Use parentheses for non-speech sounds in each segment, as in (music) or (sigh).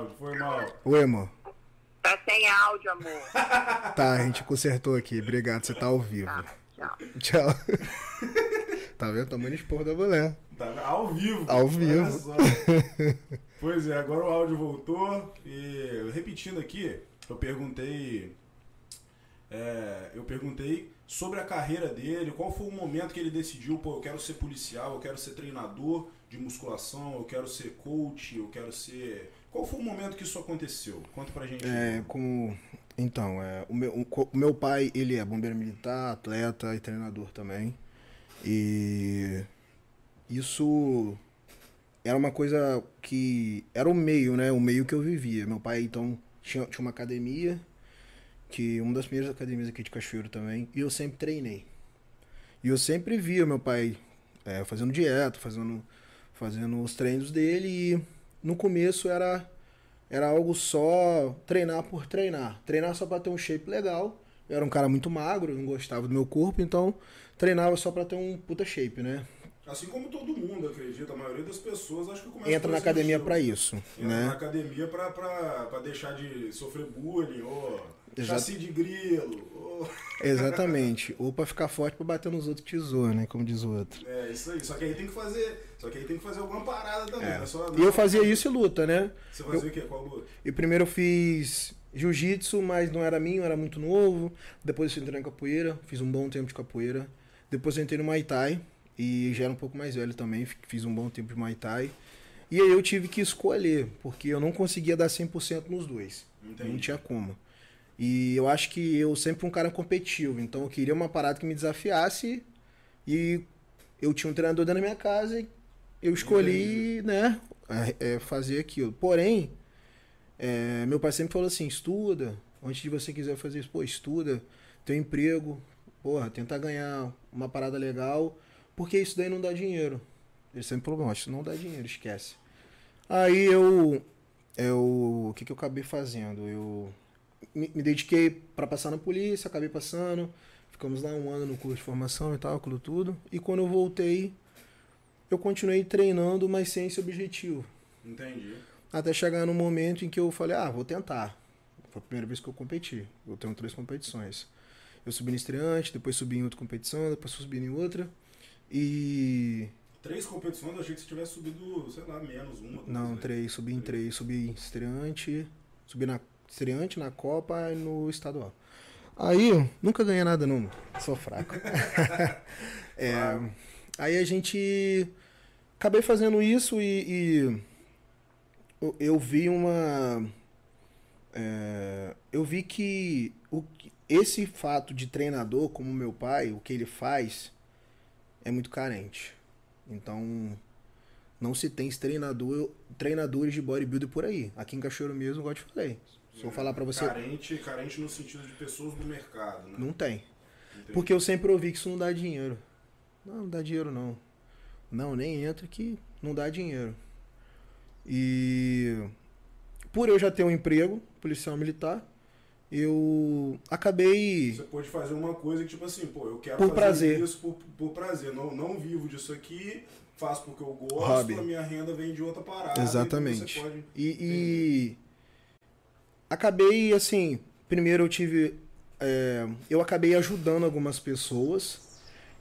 áudio, foi mal. Oi, amor. Tá sem áudio, amor. (laughs) Tá, a gente consertou aqui. Obrigado, você tá ao vivo. Tá, tchau. Tchau. (laughs) tá vendo? Tamanho expor da mulher. Tá ao vivo. Ao vivo. só. (laughs) pois é, agora o áudio voltou. E repetindo aqui, eu perguntei. é, eu perguntei sobre a carreira dele, qual foi o momento que ele decidiu, pô, eu quero ser policial, eu quero ser treinador de musculação, eu quero ser coach, eu quero ser. Qual foi o momento que isso aconteceu? Conta pra gente. É, como. Então, é, o, meu, o meu pai, ele é bombeiro militar, atleta e treinador também. E isso era uma coisa que. Era o meio, né? O meio que eu vivia. Meu pai, então, tinha, tinha uma academia, que uma das primeiras academias aqui de Cachoeiro também, e eu sempre treinei. E eu sempre via meu pai é, fazendo dieta, fazendo, fazendo os treinos dele, e no começo era era algo só treinar por treinar. Treinar só pra ter um shape legal. Eu era um cara muito magro, não gostava do meu corpo, então treinava só pra ter um puta shape, né? Assim como todo mundo acredita, a maioria das pessoas acho que começa Entra na academia pra isso, Entra na né? academia pra, pra, pra deixar de sofrer bullying, ou. Chassi de grilo. (laughs) Exatamente. Ou pra ficar forte pra bater nos outros que te zoam, né? Como diz o outro. É, isso aí. Só que aí tem que fazer. Só que aí tem que fazer alguma parada também. É. é só- E eu fazia isso e luta, né? Você fazia o quê? Qual luta? E primeiro eu fiz jiu-jitsu, mas não era minho, era muito novo. Depois eu entrei na capoeira, fiz um bom tempo de capoeira. Depois eu entrei no Muay Thai e já era um pouco mais velho também, fi- fiz um bom tempo de Muay Thai. E aí eu tive que escolher, porque eu não conseguia dar 100% nos dois. Entendi. Não tinha como. E eu acho que eu sempre fui um cara competitivo, então eu queria uma parada que me desafiasse e eu tinha um treinador dentro da minha casa e eu escolhi, né, é, é, fazer aquilo. Porém, é, meu pai sempre falou assim, estuda, antes de você quiser fazer isso, pô, estuda, tem um emprego, porra, tenta ganhar uma parada legal, porque isso daí não dá dinheiro. Ele sempre falou, não, isso não dá dinheiro, esquece. Aí eu, eu o que, que eu acabei fazendo? Eu me, me dediquei para passar na polícia, acabei passando, ficamos lá um ano no curso de formação e tal, aquilo tudo, e quando eu voltei, eu continuei treinando, mas sem esse objetivo. Entendi. Até chegar no momento em que eu falei, ah, vou tentar. Foi a primeira vez que eu competi. Eu tenho três competições. Eu subi no estreante, depois subi em outra competição, depois subi em outra. E. Três competições, eu achei que você tivesse subido, sei lá, menos uma. Não, né? três, subi em três. Subi em estreante, subi na estreante, na Copa e no estadual. Aí, nunca ganhei nada não, sou fraco. (laughs) É, aí a gente. Acabei fazendo isso e. e eu, eu vi uma. é, eu vi que o, esse fato de treinador, como meu pai, o que ele faz, é muito carente. Então, não se tem treinador, treinadores de bodybuilder por aí. Aqui em Cachoeiro mesmo, igual eu te falei. Se eu falar pra você, Carente, carente no sentido de pessoas do mercado, né? não tem. Entendi. Porque eu sempre ouvi que isso não dá dinheiro. Não, não dá dinheiro não. Não, nem entra que não dá dinheiro. E por eu já ter um emprego, policial militar, eu acabei. Você pode fazer uma coisa que, tipo assim, pô, eu quero Por fazer prazer. isso por, por prazer. Não, não vivo disso aqui, faço porque eu gosto, Hobby. a minha renda vem de outra parada. Exatamente. você pode- E, e acabei assim, primeiro eu tive, é, eu acabei ajudando algumas pessoas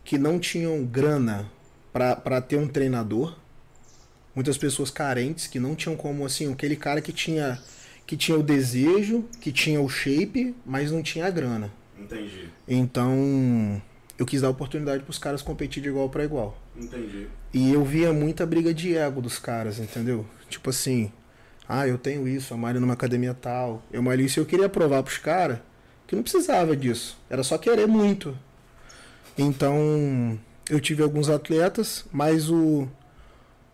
que não tinham grana para ter um treinador, muitas pessoas carentes que não tinham como assim, aquele cara que tinha que tinha o desejo, que tinha o shape, mas não tinha a grana. Entendi, Então eu quis dar oportunidade para os caras competir de igual para igual. entendi. E eu via muita briga de ego dos caras, entendeu? Tipo assim, ah, eu tenho isso, eu malho numa academia tal, eu malho isso. Eu queria provar pros caras que não precisava disso. Era só querer muito. Então, eu tive alguns atletas, mas o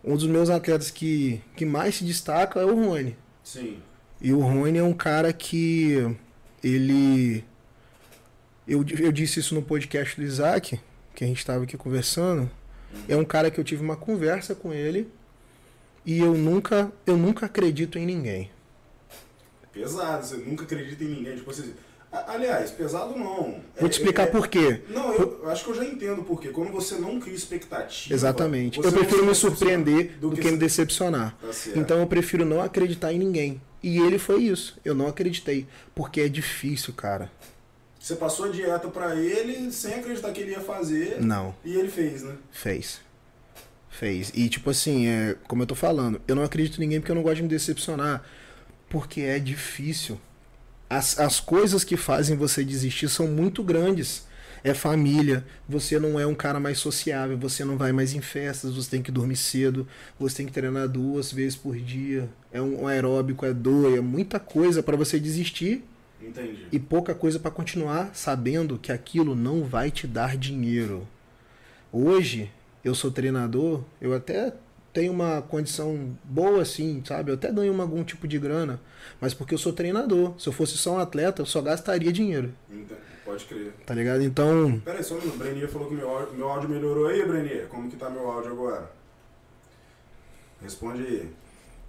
um dos meus atletas que, que mais se destaca é o Rony. Sim. E o Rony é um cara que ele. Eu, eu disse isso no podcast do Isaac, que a gente estava aqui conversando. É um cara que eu tive uma conversa com ele e eu nunca, eu nunca acredito em ninguém. Pesado, você nunca acredita em ninguém. Tipo assim. a- Aliás, pesado não. Vou te explicar É- é- por quê. Não, eu, eu acho que eu já entendo por quê. Quando você não cria expectativa. Exatamente. você Eu prefiro me decepciona surpreender do, que, me se- decepcionar. Tá. Então eu prefiro não acreditar em ninguém. E ele foi isso. Eu não acreditei. Porque é difícil, cara. Você passou a dieta pra ele sem acreditar que ele ia fazer. Não. E ele fez, né? Fez. Fez. E tipo assim, é, como eu tô falando, eu não acredito em ninguém porque eu não gosto de me decepcionar. Porque é difícil. As, as coisas que fazem você desistir são muito grandes. É família, você não é um cara mais sociável, você não vai mais em festas, você tem que dormir cedo, você tem que treinar duas vezes por dia. É um, aeróbico, é dor, é muita coisa para você desistir Entendi. e pouca coisa para continuar sabendo que aquilo não vai te dar dinheiro. Hoje, eu sou treinador, eu até tenho uma condição boa assim, sabe? Eu até ganho uma- algum tipo de grana, mas porque eu sou treinador. Se eu fosse só um atleta, eu só gastaria dinheiro, Ente- Pode crer. tá ligado? Então, Pera aí, só um minuto. Brenier falou que meu áudio, meu áudio melhorou aí, Brenier. Como que tá meu áudio agora? Responde aí.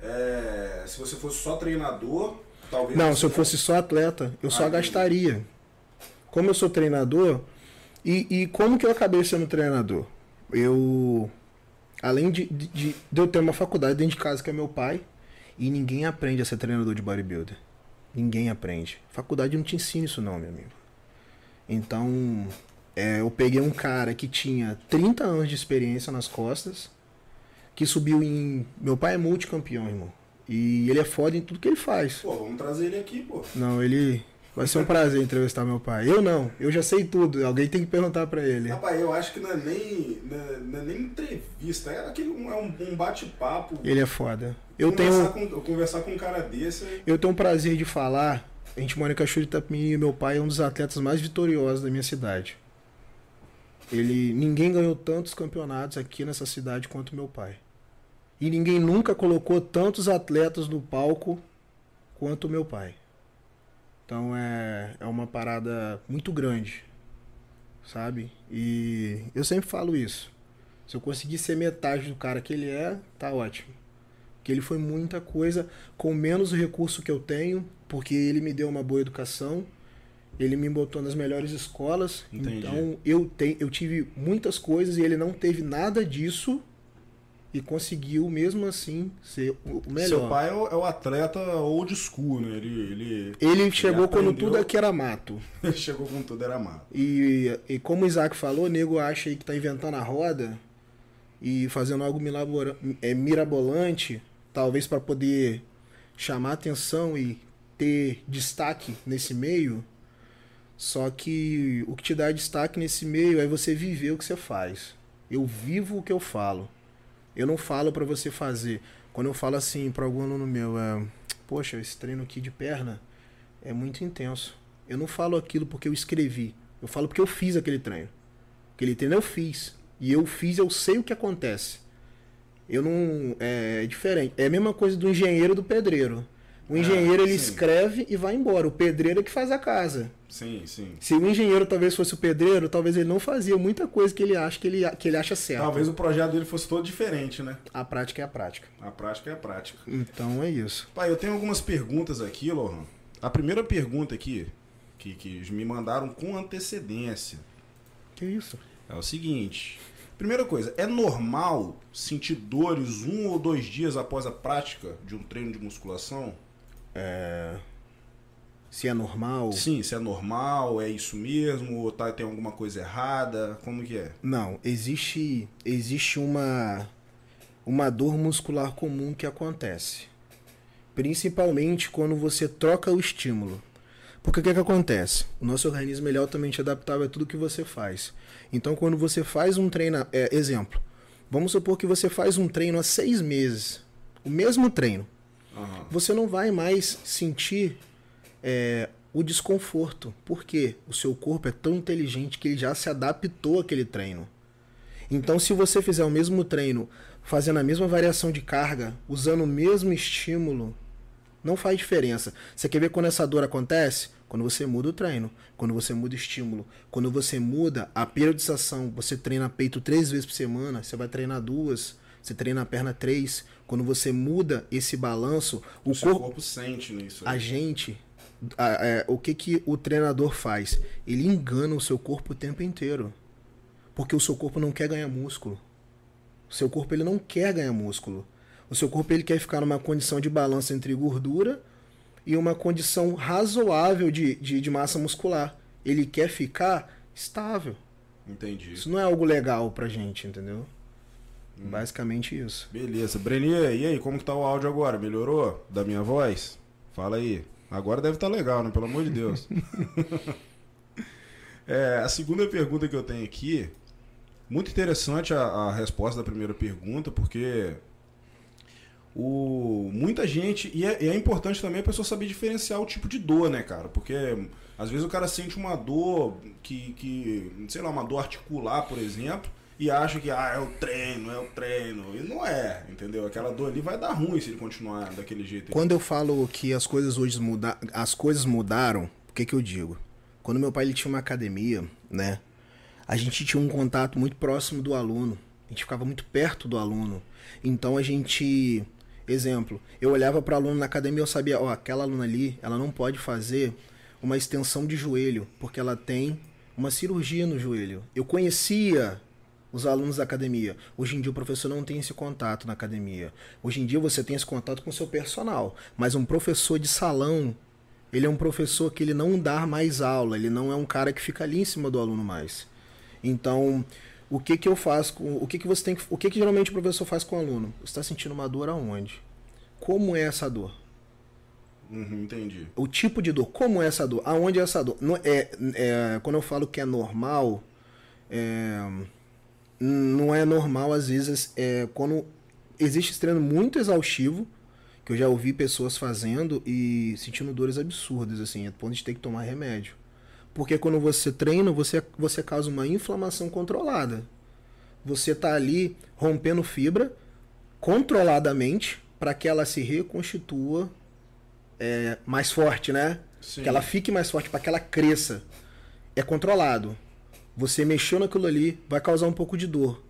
É, se você fosse só treinador, talvez. não, se eu fosse só atleta, eu só Ah, entendi. gastaria. Como eu sou treinador, e, e como que eu acabei sendo treinador? Eu, além de, de, de eu ter uma faculdade dentro de casa que é meu pai, e ninguém aprende a ser treinador de bodybuilder. Ninguém aprende. Faculdade não te ensina isso não, meu amigo. Então, é, eu peguei um cara que tinha 30 anos de experiência nas costas, que subiu em... Meu pai é multicampeão, irmão. E ele é foda em tudo que ele faz. Pô, vamos trazer ele aqui, pô. Não, ele. Vai ser um prazer entrevistar meu pai. Eu não, eu já sei tudo. Alguém tem que perguntar pra ele. Rapaz, eu acho que não é nem, não é, é nem entrevista, é, aquele, um- é um, um bate-papo. Ele é foda. Eu conversar tenho, Com, conversar com um cara desse. é- eu tenho um prazer de falar. A gente mora em Cachoeira de Itapemirim e meu pai é um dos atletas mais vitoriosos da minha cidade. Ele, ninguém ganhou tantos campeonatos aqui nessa cidade quanto meu pai. E ninguém nunca colocou tantos atletas no palco quanto meu pai. Então é, é uma parada muito grande, sabe? E eu sempre falo isso. Se eu conseguir ser metade do cara que ele é, tá ótimo. Que ele foi muita coisa com menos recurso que eu tenho, porque ele me deu uma boa educação, ele me botou nas melhores escolas. Entendi. Então eu, te, eu tive muitas coisas e ele não teve nada disso e conseguiu mesmo assim ser o melhor. Seu pai é o, é o atleta old school, né? Ele, ele, Ele chegou quando aprendeu- tudo aqui era mato. (laughs) ele chegou com tudo, era mato. E, e como o Isaac falou, o nego acha aí que tá inventando a roda e fazendo algo é, mirabolante, talvez para poder chamar atenção e ter destaque nesse meio. Só que o que te dá destaque nesse meio é você viver o que você faz. Eu vivo o que eu falo. Eu não falo para você fazer. Quando eu falo assim para algum aluno meu, é, poxa, esse treino aqui de perna é muito intenso. Eu não falo aquilo porque eu escrevi. Eu falo porque eu fiz aquele treino. Aquele treino eu fiz. E eu fiz, eu sei o que acontece. Eu não. É, diferente. É a mesma coisa do engenheiro do pedreiro. O engenheiro ele sim. escreve e vai embora. O pedreiro é que faz a casa. Sim, sim. Se o engenheiro talvez fosse o pedreiro, talvez ele não fazia muita coisa que ele acha que ele, que ele acha certo. Talvez o projeto dele fosse todo diferente, né? A prática é a prática. A prática é a prática. Então é isso. Pai, eu tenho algumas perguntas aqui, Lohan. A primeira pergunta aqui, que, que me mandaram com antecedência, Que isso? é o seguinte. Primeira coisa, é normal sentir dores um ou dois dias após a prática de um treino de musculação? Se é normal. Sim, se é normal, é isso mesmo, ou tá, tem alguma coisa errada, como que é? Não, existe existe uma uma dor muscular comum que acontece. Principalmente quando você troca o estímulo. Porque o que, que acontece? O nosso organismo ele é altamente adaptável a tudo que você faz. Então, quando você faz um treino. É, exemplo, vamos supor que você faz um treino há seis meses. O mesmo treino. Aham. Você não vai mais sentir é, o desconforto. Porque o seu corpo é tão inteligente que ele já se adaptou àquele treino. Então, se você fizer o mesmo treino, fazendo a mesma variação de carga, usando o mesmo estímulo, não faz diferença. Você quer ver quando essa dor acontece? Quando você muda o treino, quando você muda o estímulo, quando você muda a periodização, você treina peito três vezes por semana, você vai treinar duas, você treina a perna três. Quando você muda esse balanço, o, O corpo, corpo sente nisso. a gente, a- é, o que, que o treinador faz? Ele engana o seu corpo o tempo inteiro. Porque o seu corpo não quer ganhar músculo. O seu corpo ele não quer ganhar músculo. O seu corpo ele quer ficar numa condição de balanço entre gordura e uma condição razoável de, de, de massa muscular. Ele quer ficar estável. Entendi. Isso não é algo legal pra gente, entendeu? Basicamente isso. Beleza. Brenier, e aí, como que tá o áudio agora? Melhorou da minha voz? Fala aí. Agora deve estar legal, né? Pelo amor de Deus. (laughs) É, a segunda pergunta que eu tenho aqui, muito interessante a, a resposta da primeira pergunta, porque o, muita gente. E é, e é importante também a pessoa saber diferenciar o tipo de dor, né, cara? Porque às vezes o cara sente uma dor que, que sei lá, uma dor articular, por exemplo, e acha que ah, é o treino, é o treino. E não é, entendeu? Aquela dor ali vai dar ruim se ele continuar daquele jeito. Quando eu falo que as coisas hoje muda, as coisas mudaram, o que que eu digo? Quando meu pai ele tinha uma academia, né? A gente tinha um contato muito próximo do aluno. A gente ficava muito perto do aluno. Então a gente, exemplo, eu olhava para aluno na academia eu sabia, ó, aquela aluna ali, ela não pode fazer uma extensão de joelho, porque ela tem uma cirurgia no joelho. Eu conhecia os alunos da academia. Hoje em dia o professor não tem esse contato na academia. Hoje em dia você tem esse contato com o seu personal, mas um professor de salão, ele é um professor que ele não dá mais aula, ele não é um cara que fica ali em cima do aluno mais. Então, o que que eu faço com, o que que você tem que, o que que geralmente o professor faz com o aluno? Você está sentindo uma dor aonde? Como é essa dor? Uhum, entendi. O tipo de dor, como é essa dor? Aonde é essa dor? Não é, é quando eu falo que é normal, é, não é normal às vezes é quando existe esse treino muito exaustivo que eu já ouvi pessoas fazendo e sentindo dores absurdas assim, a ponto de ter que tomar remédio. Porque quando você treina, você você causa uma inflamação controlada. Você tá ali rompendo fibra controladamente para que ela se reconstitua é, mais forte, né? Sim. Que ela fique mais forte, para que ela cresça. É controlado. Você mexeu naquilo ali, vai causar um pouco de dor.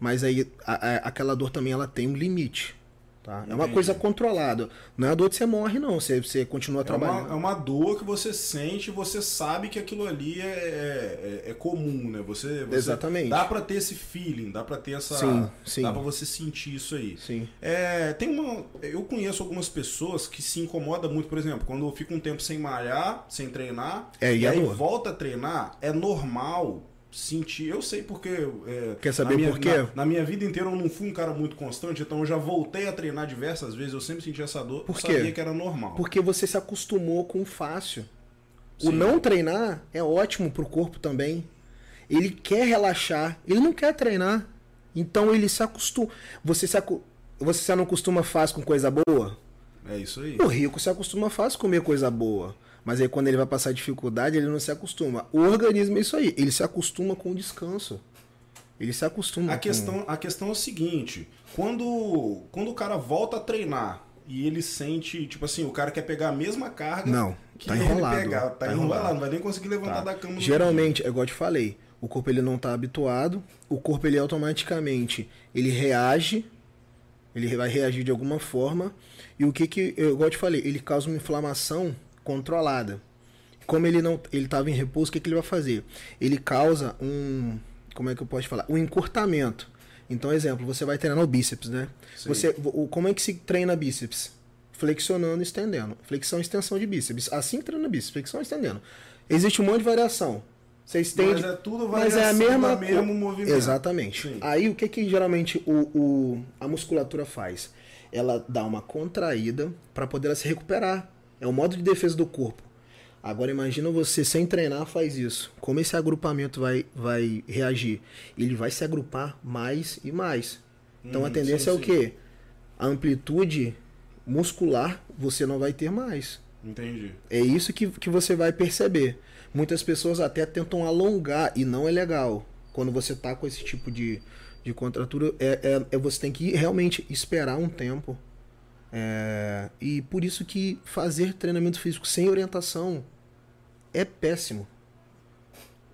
Mas aí a- a- aquela dor também ela tem um limite. Tá? É uma Entendi. coisa controlada. Não é a dor que você morre, não. Você, você continua É trabalhando. uma, é uma dor que você sente, você sabe que aquilo ali é, é, é comum, né? Você, você- Exatamente. Dá pra ter esse feeling, dá pra ter essa. Sim, sim. Dá pra você sentir isso aí. Sim. É, tem uma. Eu conheço algumas pessoas que se incomodam muito, por exemplo, quando fica um tempo sem malhar, sem treinar, É, e e a aí dor? volta a treinar, é normal sentir. Eu sei porque. é, Quer saber minha, por quê? Na, na minha vida inteira eu não fui um cara muito constante, então eu já voltei a treinar diversas vezes, eu sempre senti essa dor, Por quê? sabia que era normal. Porque você se acostumou com o fácil. O Sim. não treinar é ótimo pro corpo também. Ele quer relaxar, ele não quer treinar. Então ele se acostuma. Você se, acu... você se não acostuma fácil com coisa boa? É isso aí. O rico se acostuma fácil com comer coisa boa. Mas aí quando ele vai passar dificuldade, ele não se acostuma. O organismo é isso aí. Ele se acostuma com o descanso. Ele se acostuma. A com- questão, a questão é o seguinte: quando, quando o cara volta a treinar e ele sente, tipo assim, o cara quer pegar a mesma carga Não, que tá ele enrolado, pegar, tá, tá enrolado, enrolado. não vai nem conseguir levantar Tá. da cama. Geralmente, é igual eu te falei, o corpo ele não está habituado, o corpo ele automaticamente ele reage, ele vai reagir de alguma forma, e o que que, eu, igual eu te falei, ele causa uma inflamação controlada. Como ele não, ele estava em repouso, o que que ele vai fazer? Ele causa um, como é que eu posso falar? Um encurtamento. Então, exemplo, você vai treinar o bíceps, né? Sim. Você, o, como é que se treina bíceps? Flexionando e estendendo. Flexão e extensão de bíceps. Assim que treina bíceps, flexão e estendendo. Existe um monte de variação. Você estende. Mas é tudo mas é a variação mesma mesmo movimento. Exatamente. Sim. Aí o que, que geralmente o, o- a musculatura faz? Ela dá uma contraída para poder se recuperar. É o modo de defesa do corpo. Agora imagina você sem treinar faz isso. Como esse agrupamento vai, vai reagir? Ele vai se agrupar mais e mais. Então Hum, a tendência sim, é o quê? A amplitude muscular você não vai ter mais. Entendi. É isso que, que você vai perceber. Muitas pessoas até tentam alongar e não é legal. Quando você tá com esse tipo de, de contratura, é, é, é- você tem que realmente esperar um tempo. É, e por isso que fazer treinamento físico sem orientação é péssimo.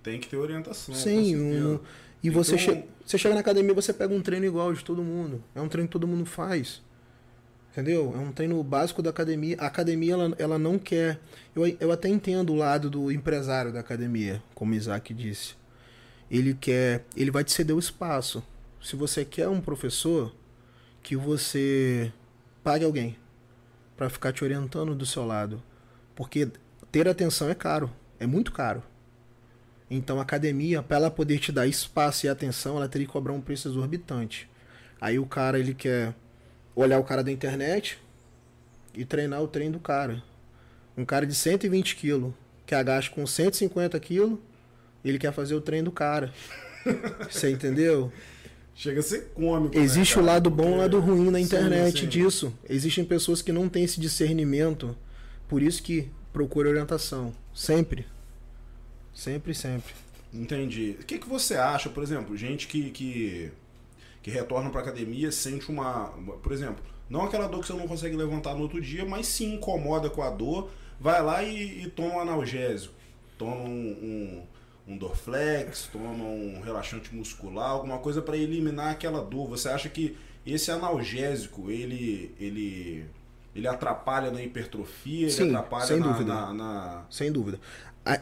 Tem que ter orientação. Sim, certeza. um- e Então- você, che- você chega na academia você pega um treino igual de todo mundo. É um treino que todo mundo faz. Entendeu? É um treino básico da academia. A academia, ela, ela não quer. Eu, eu até entendo o lado do empresário da academia, como Isaac disse. Ele quer. Ele vai te ceder o espaço. Se você quer um professor, que você pague alguém pra ficar te orientando do seu lado. Porque ter atenção é caro, é muito caro. Então a academia, para ela poder te dar espaço e atenção, ela teria que cobrar um preço exorbitante. Aí o cara, ele quer olhar o cara da internet e treinar o treino do cara. Um cara de 120 quilos, que agacha com 150 quilos, ele quer fazer o treino do cara. (laughs) Você entendeu? Chega a ser cômico. né, Existe o cara? lado bom e o lado ruim na Sim, internet sim. disso. Existem pessoas que não têm esse discernimento. Por isso que procura orientação. Sempre. Sempre, sempre. Entendi. O que, que você acha, por exemplo, gente que, que, que retorna pra academia sente uma. Por exemplo, não aquela dor que você não consegue levantar no outro dia, mas se incomoda com a dor, vai lá e, e toma um analgésico. Toma um, um, um Dorflex, toma um relaxante muscular, alguma coisa pra eliminar aquela dor. Você acha que esse analgésico, ele. ele ele atrapalha na hipertrofia, ele Sim, atrapalha sem na, dúvida. na- na- Sem dúvida.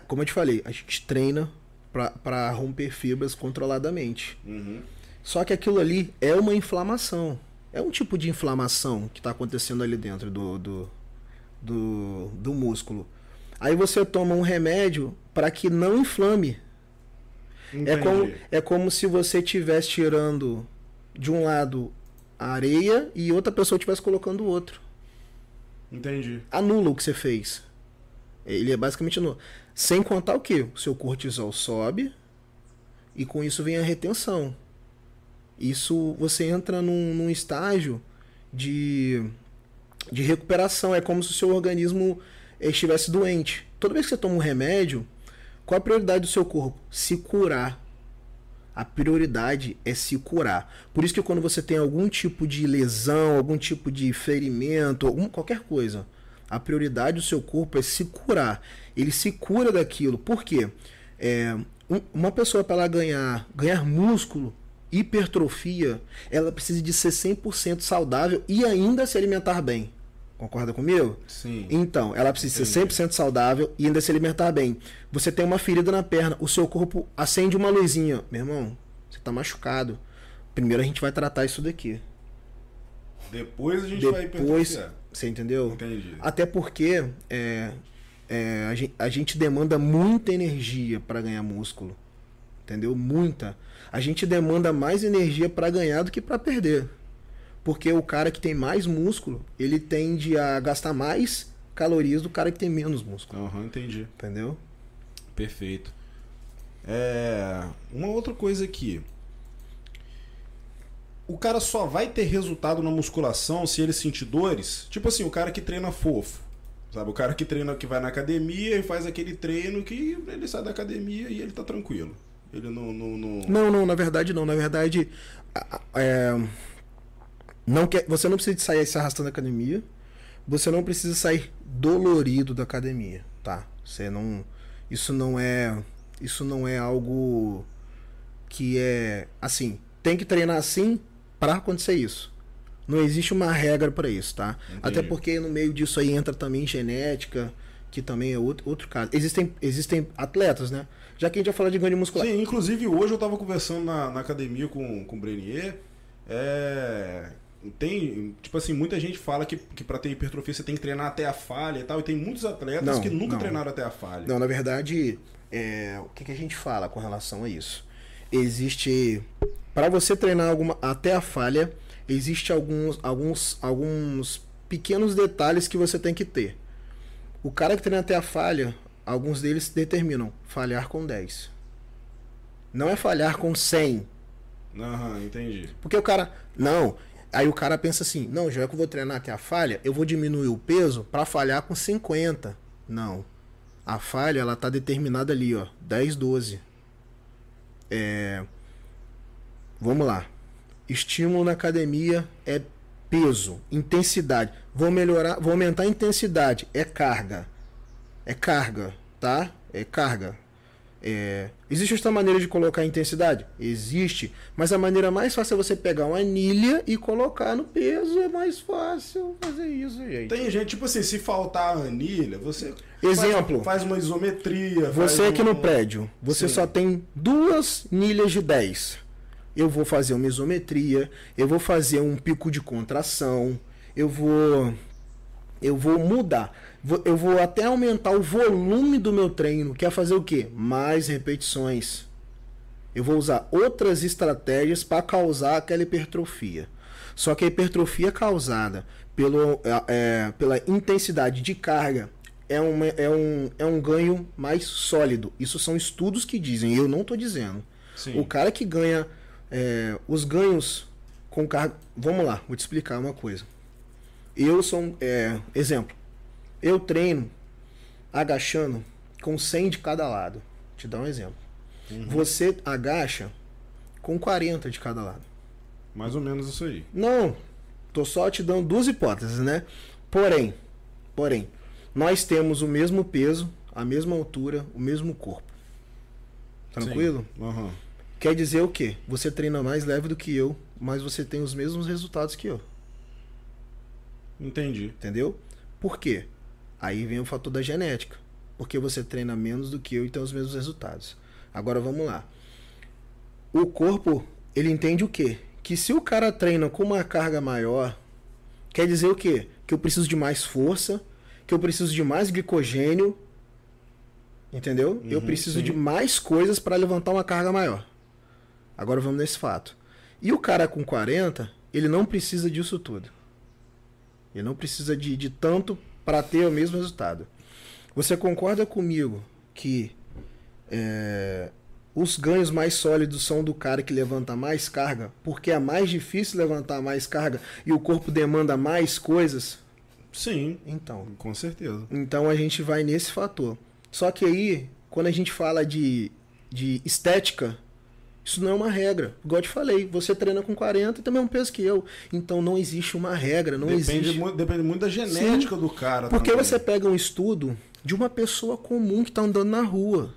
Como eu te falei, a gente treina pra- pra romper fibras controladamente. Uhum. Só que aquilo ali é uma inflamação. É um tipo de inflamação que está acontecendo ali dentro do, do, do, do músculo. Aí você toma um remédio para que não inflame. É como, Entendi. é como se você estivesse tirando de um lado a areia e outra pessoa estivesse colocando o outro. Entendi. Anula o que você fez. Ele é basicamente anula. Sem contar o que? O seu cortisol sobe e com isso vem a retenção. Isso você entra num, num estágio de, de recuperação. É como se o seu organismo estivesse doente. Toda vez que você toma um remédio, qual a prioridade do seu corpo? Se curar. A prioridade é se curar. Por isso que quando você tem algum tipo de lesão, algum tipo de ferimento, algum, qualquer coisa, a prioridade do seu corpo é se curar. Ele se cura daquilo. Por quê? É, um- uma pessoa para ela ganhar, ganhar músculo, hipertrofia, ela precisa de ser 100% saudável e ainda se alimentar bem. Concorda comigo? Sim. Então, ela precisa ser Entendi. 100% saudável e ainda se alimentar bem. Você tem uma ferida na perna, o seu corpo acende uma luzinha. Meu irmão, você tá machucado. Primeiro a gente vai tratar isso daqui. Depois a gente vai Depois, hipertrofiar. você entendeu? Entendi. Até porque é, é, a, gente, a gente demanda muita energia para ganhar músculo. Entendeu? Muita. A gente demanda mais energia para ganhar do que para perder. Porque o cara que tem mais músculo, ele tende a gastar mais calorias do cara que tem menos músculo. Aham, entendi. Entendeu? Perfeito. É, uma outra coisa aqui. O cara só vai ter resultado na musculação se ele sentir dores? Tipo assim, o cara que treina fofo. Sabe? O cara que treina, que vai na academia e faz aquele treino que ele sai da academia e ele tá tranquilo. Ele não. não, não... Não, não, na verdade não. Na verdade, é, não quer, você não precisa sair se arrastando da academia. Você não precisa sair dolorido da academia, tá? Você não, isso não é, isso não é algo que é assim. Tem que treinar assim para acontecer isso. Não existe uma regra para isso, tá? Entendi. Até porque no meio disso aí entra também genética, que também é outro, outro caso. Existem, existem atletas, né? Já que a gente vai falar de ganho muscular. Sim, inclusive hoje eu tava conversando na, na academia com, com o Brenier. É, tem, tipo assim, muita gente fala que, que pra ter hipertrofia você tem que treinar até a falha e tal. E tem muitos atletas Não, que nunca não. treinaram até a falha. Não, na verdade, é, o que, que a gente fala com relação a isso? Existe. Para você treinar alguma, até a falha, existe alguns, alguns, alguns pequenos detalhes que você tem que ter. O cara que treina até a falha, alguns deles determinam falhar com 10. Não é falhar com 100. Aham, entendi. Porque o cara. Não. Aí o cara pensa assim: não, já que eu vou treinar até a falha, eu vou diminuir o peso para falhar com 50. Não. A falha, ela tá determinada ali, ó. 10, 12. É. Vamos lá. Estímulo na academia é peso, intensidade. Vou melhorar, vou aumentar a intensidade. É carga. É carga, tá? É carga. É, Existe esta maneira de colocar intensidade? Existe. Mas a maneira mais fácil é você pegar uma anilha e colocar no peso. É mais fácil fazer isso, gente. Tem gente, tipo assim, se faltar a anilha, você. Exemplo. Faz, faz uma isometria. Você aqui um- no prédio, você Sim. só tem duas milhas de 10. Eu vou fazer uma isometria, eu vou fazer um pico de contração, eu vou Eu vou mudar. Eu vou até aumentar o volume do meu treino. Quer fazer o quê? Mais repetições. Eu vou usar outras estratégias para causar aquela hipertrofia. Só que a hipertrofia causada pelo, é, é, pela intensidade de carga é, uma, é, um, é um ganho mais sólido. Isso são estudos que dizem, eu não estou dizendo. Sim. O cara que ganha é, os ganhos com carga. Vamos lá, vou te explicar uma coisa. Eu sou um. é, exemplo. Eu treino agachando com 100 de cada lado. Te dar um exemplo. Você agacha com 40 de cada lado. Mais ou menos isso aí. Não, tô só te dando duas hipóteses, né? Porém, porém, nós temos o mesmo peso, a mesma altura, o mesmo corpo. Tranquilo? Aham. Quer dizer o quê? Você treina mais leve do que eu, mas você tem os mesmos resultados que eu. Entendi. Entendeu? Por quê? Aí vem o fator da genética. Porque você treina menos do que eu e tem os mesmos resultados. Agora vamos lá. O corpo, ele entende o quê? Que se o cara treina com uma carga maior, quer dizer o quê? Que eu preciso de mais força, que eu preciso de mais glicogênio. Entendeu? eu Uhum, preciso sim. de mais coisas para levantar uma carga maior. Agora vamos nesse fato. E o cara com 40, ele não precisa disso tudo. Ele não precisa de, de tanto para ter o mesmo resultado. Você concorda comigo que é, os ganhos mais sólidos são do cara que levanta mais carga, porque é mais difícil levantar mais carga e o corpo demanda mais coisas? Sim, Então, com certeza. então a gente vai nesse fator. Só que aí, quando a gente fala de, de estética, isso não é uma regra. Igual eu te falei, você treina com 40 e tem o mesmo peso que eu. Então não existe uma regra, não depende, existe. muito, depende muito da genética do cara. Porque também. você pega um estudo de uma pessoa comum que tá andando na rua.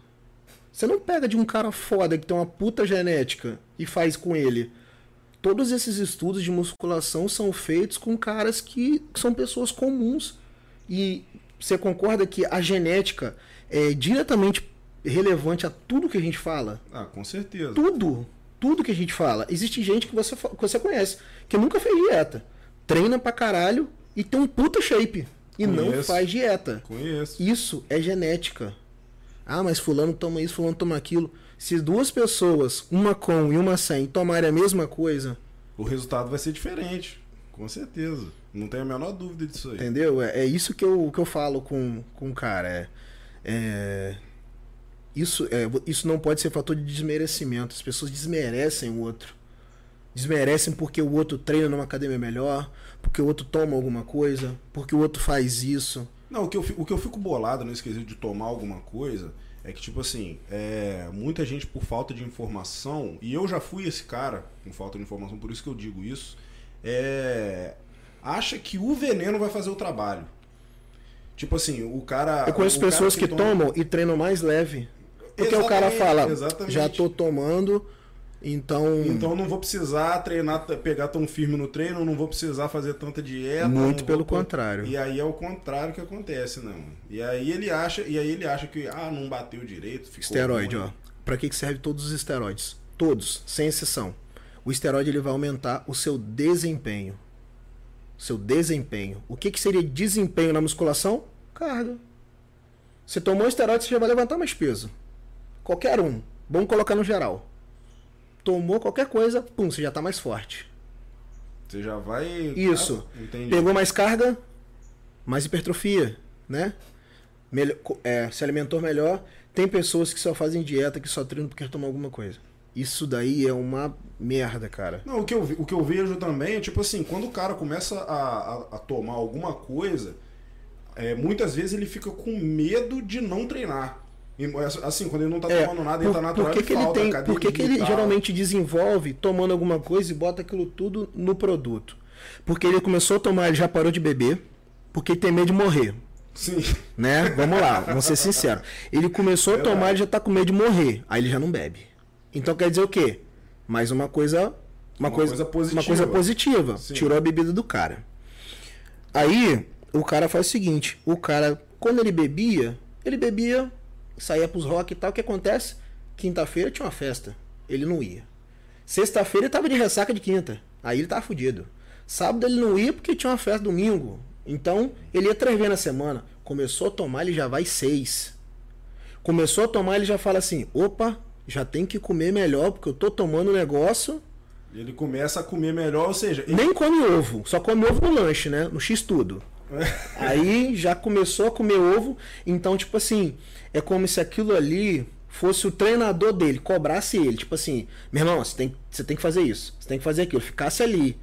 Você não pega de um cara foda que tem uma puta genética e faz com ele. Todos esses estudos de musculação são feitos com caras que são pessoas comuns. E você concorda que a genética é diretamente relevante a tudo que a gente fala? Ah, com certeza. Tudo. Tudo que a gente fala. Existe gente que você, que você conhece, que nunca fez dieta. Treina pra caralho e tem um puta shape. E não Conheço. faz dieta. Conheço. Isso é genética. Ah, mas fulano toma isso, fulano toma aquilo. Se duas pessoas, uma com e uma sem, tomarem a mesma coisa, O resultado vai ser diferente. Com certeza. Não tenho a menor dúvida disso aí. entendeu? É, é isso que eu, que eu falo com, com o cara. É, é- isso, é, isso não pode ser fator de desmerecimento. As pessoas desmerecem o outro. Desmerecem porque o outro treina numa academia melhor, porque o outro toma alguma coisa, porque o outro faz isso. Não, o que, eu, o que eu fico bolado nesse quesito de tomar alguma coisa é que, tipo assim, é, muita gente por falta de informação, e eu já fui esse cara com falta de informação, por isso que eu digo isso, é, acha que o veneno vai fazer o trabalho. Tipo assim, o cara. Eu conheço pessoas que, toma- tomam e treinam mais leve. Porque o cara Exatamente, fala, exatamente. já tô tomando, então. Então não vou precisar treinar, pegar tão firme no treino, não vou precisar fazer tanta dieta. Muito pelo vou contrário. E aí é o contrário que acontece, não. E aí ele acha, e aí ele acha que ah, não bateu direito, Esteroide, ruim. ó. Pra que que serve todos os esteroides? Todos, sem exceção. O esteroide ele vai aumentar o seu desempenho. Seu desempenho. O que, que seria desempenho na musculação? Carga. Você tomou esteroide, você já vai levantar mais peso. Qualquer um. Vamos colocar no geral. Tomou qualquer coisa, pum, você já tá mais forte. Você já vai. Isso. Ah. Pegou mais carga, mais hipertrofia, né? Melhor, é, se alimentou melhor. Tem pessoas que só fazem dieta, que só treinam porque tomam alguma coisa. Isso daí é uma merda, cara. Não, o que, eu, o que eu vejo também é tipo assim, quando o cara começa a, a, a tomar alguma coisa, é, muitas vezes ele fica com medo de não treinar. E, Assim, quando ele não tá É, tomando nada, por, ele tá natural por que, que ele falta tem, academia por que, que ele geralmente desenvolve tomando alguma coisa e bota aquilo tudo no produto? Porque ele começou a tomar, ele já parou de beber, porque ele tem medo de morrer. Sim. né? Vamos lá, vamos ser sinceros. Ele começou a tomar, ele já tá com medo de morrer. Aí ele já não bebe. Então quer dizer o quê? Mais uma coisa. Uma, Uma coisa, coisa positiva. Uma coisa positiva. Sim. Tirou a bebida do cara. Aí, o cara faz o seguinte: o cara, quando ele bebia, ele bebia, saía pros rock e tal. O que acontece? Quinta-feira tinha uma festa. Ele não ia. Sexta-feira ele tava de ressaca de quinta. Aí ele tava fudido. Sábado ele não ia porque tinha uma festa domingo. Então, ele ia três vezes na semana. Começou a tomar, ele já vai seis. Começou a tomar, ele já fala assim: opa, já tem que comer melhor, porque eu tô tomando o negócio. Ele começa a comer melhor, ou seja, ele- Nem come ovo, só come ovo no lanche, né? No X-Tudo. (laughs) Aí já começou a comer ovo. Então, tipo assim, é como se aquilo ali fosse o treinador dele, cobrasse ele. Tipo assim, meu irmão, você tem, você tem que fazer isso, você tem que fazer aquilo. Ficasse ali.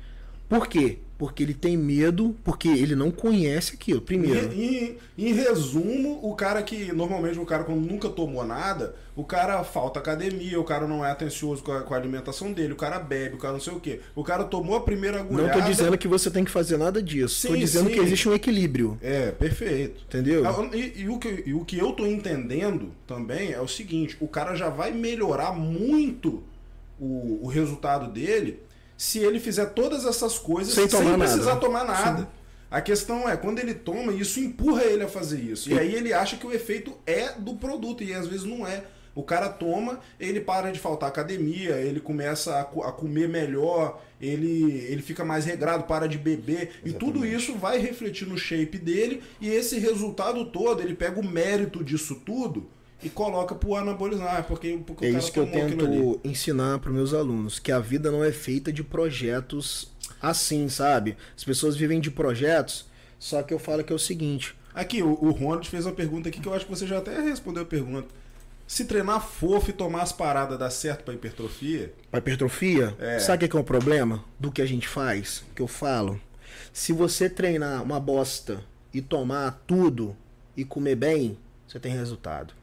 Por quê? Porque ele tem medo, porque ele não conhece aquilo, primeiro. Em, em- em resumo, o cara que normalmente o cara quando nunca tomou nada, o cara falta academia, o cara não é atencioso com a, com a alimentação dele, o cara bebe, o cara não sei o quê. O cara tomou a primeira Não agulhada. tô dizendo que você tem que fazer nada disso. tô Sim, dizendo sim. que existe um equilíbrio. É, perfeito. Entendeu? Ah, E, e o que, e o que eu tô entendendo também é o seguinte: o cara já vai melhorar muito o, o resultado dele se ele fizer todas essas coisas Sem nada. precisar tomar nada. A questão é, quando ele toma, isso empurra ele a fazer isso. E aí ele acha que o efeito é do produto, e às vezes não é. O cara toma, ele para de faltar academia, ele começa a, a comer melhor, ele, ele fica mais regrado, para de beber. E tudo isso vai refletir no shape dele, e esse resultado todo, ele pega o mérito disso tudo e coloca pro anabolizar, porque, porque É isso que eu tento ensinar para meus alunos, que a vida não é feita de projetos assim, sabe? As pessoas vivem de projetos, só que eu falo que é o seguinte, Aqui, o, o Ronald fez uma pergunta aqui que eu acho que você já até respondeu a pergunta. Se treinar fofo e tomar as paradas dá certo pra hipertrofia? para hipertrofia, É. sabe o que que é o problema do que a gente faz? Que eu falo, se você treinar uma bosta e tomar tudo e comer bem, você tem resultado.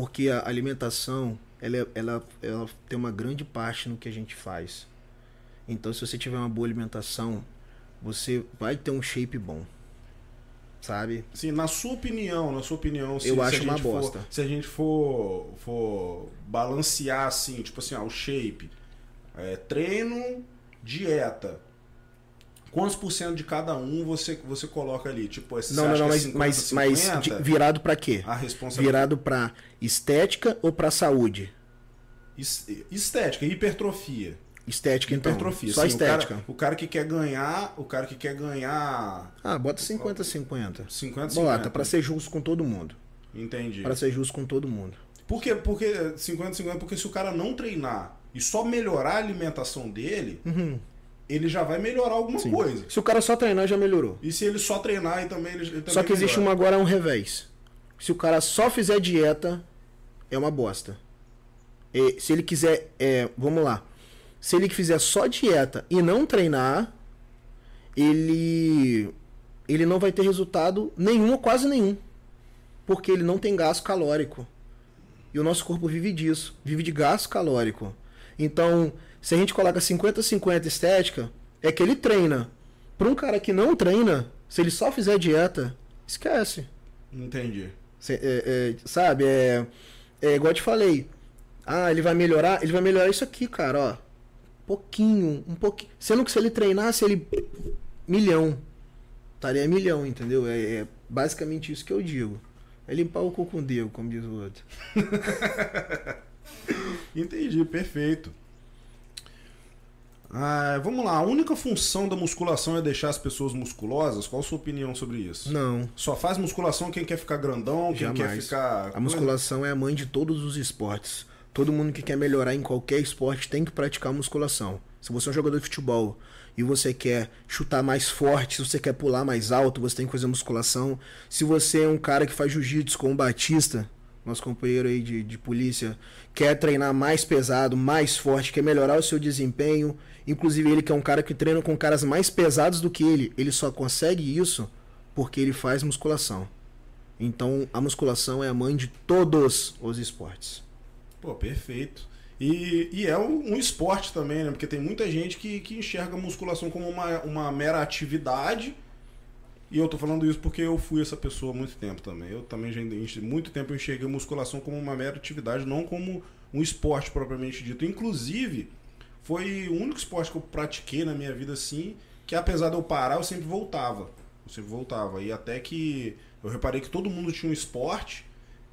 Porque a alimentação, ela, é- ela, ela tem uma grande parte no que a gente faz. Então, se você tiver uma boa alimentação, você vai ter um shape bom. Sabe? Sim, na sua opinião, na sua opinião, se, Eu se acho a uma gente for- bosta. se a gente for, for balancear assim, tipo assim, ó, o shape, é, treino, dieta. Quantos por cento de cada um você, você coloca ali? Tipo, esse, Não, não, não, é mas, 50, mas, mas 50? de- virado pra quê? a responsabilidade. Virado pra estética ou pra saúde? Es- Estética, hipertrofia. Estética, então. Hipertrofia. Só sim, estética. O cara, o cara que quer ganhar, o cara que quer ganhar Ah, bota 50-50. 50, 50. Bota, pra ser justo com todo mundo. Entendi. Pra ser justo com todo mundo. Por quê? Porque 50, 50, porque se o cara não treinar e só melhorar a alimentação dele, ele já vai melhorar alguma Sim. coisa. Se o cara só treinar, já melhorou. E se ele só treinar e também ele, ele também Só que existe melhora. uma agora um revés. Se o cara só fizer dieta, é uma bosta. E se ele quiser, é, vamos lá. Se ele fizer só dieta e não treinar, ele ele não vai ter resultado nenhum ou quase nenhum. Porque ele não tem gasto calórico. E o nosso corpo vive disso, vive de gasto calórico. Então, se a gente coloca 50-50 estética, é que ele treina. Para um cara que não treina, se ele só fizer dieta, esquece. Entendi. Cê- é- é, sabe? É, é igual eu te falei. Ah, ele vai melhorar? Ele vai melhorar isso aqui, cara, ó. Pouquinho, um pouquinho. Sendo que se ele treinasse, ele. Milhão. Estaria milhão, entendeu? É, é basicamente isso que eu digo. É limpar o cu com o dedo, como diz o outro. (laughs) Entendi, perfeito. Ah, vamos lá, a única função da musculação é deixar as pessoas musculosas? Qual a sua opinião sobre isso? Não. Só faz musculação quem quer ficar grandão, quem quer Jamais. ficar. A musculação é a mãe de todos os esportes. Todo mundo que quer melhorar em qualquer esporte tem que praticar musculação. Se você é um jogador de futebol e você quer chutar mais forte, se você quer pular mais alto, você tem que fazer musculação. Se você é um cara que faz jiu-jitsu como o Batista, nosso companheiro aí de, de polícia, quer treinar mais pesado, mais forte, quer melhorar o seu desempenho, inclusive ele que é um cara que treina com caras mais pesados do que ele, ele só consegue isso porque ele faz musculação. Então a musculação é a mãe de todos os esportes. Pô, perfeito. E, e é um, um esporte também, né? Porque tem muita gente que, que enxerga a musculação como uma, uma mera atividade. E eu tô falando isso porque eu fui essa pessoa há muito tempo também. Eu também já muito tempo eu enxerguei a musculação como uma mera atividade, não como um esporte propriamente dito. Inclusive, foi o único esporte que eu pratiquei na minha vida assim, que apesar de eu parar, eu sempre voltava. Eu sempre voltava. E até que eu reparei que todo mundo tinha um esporte.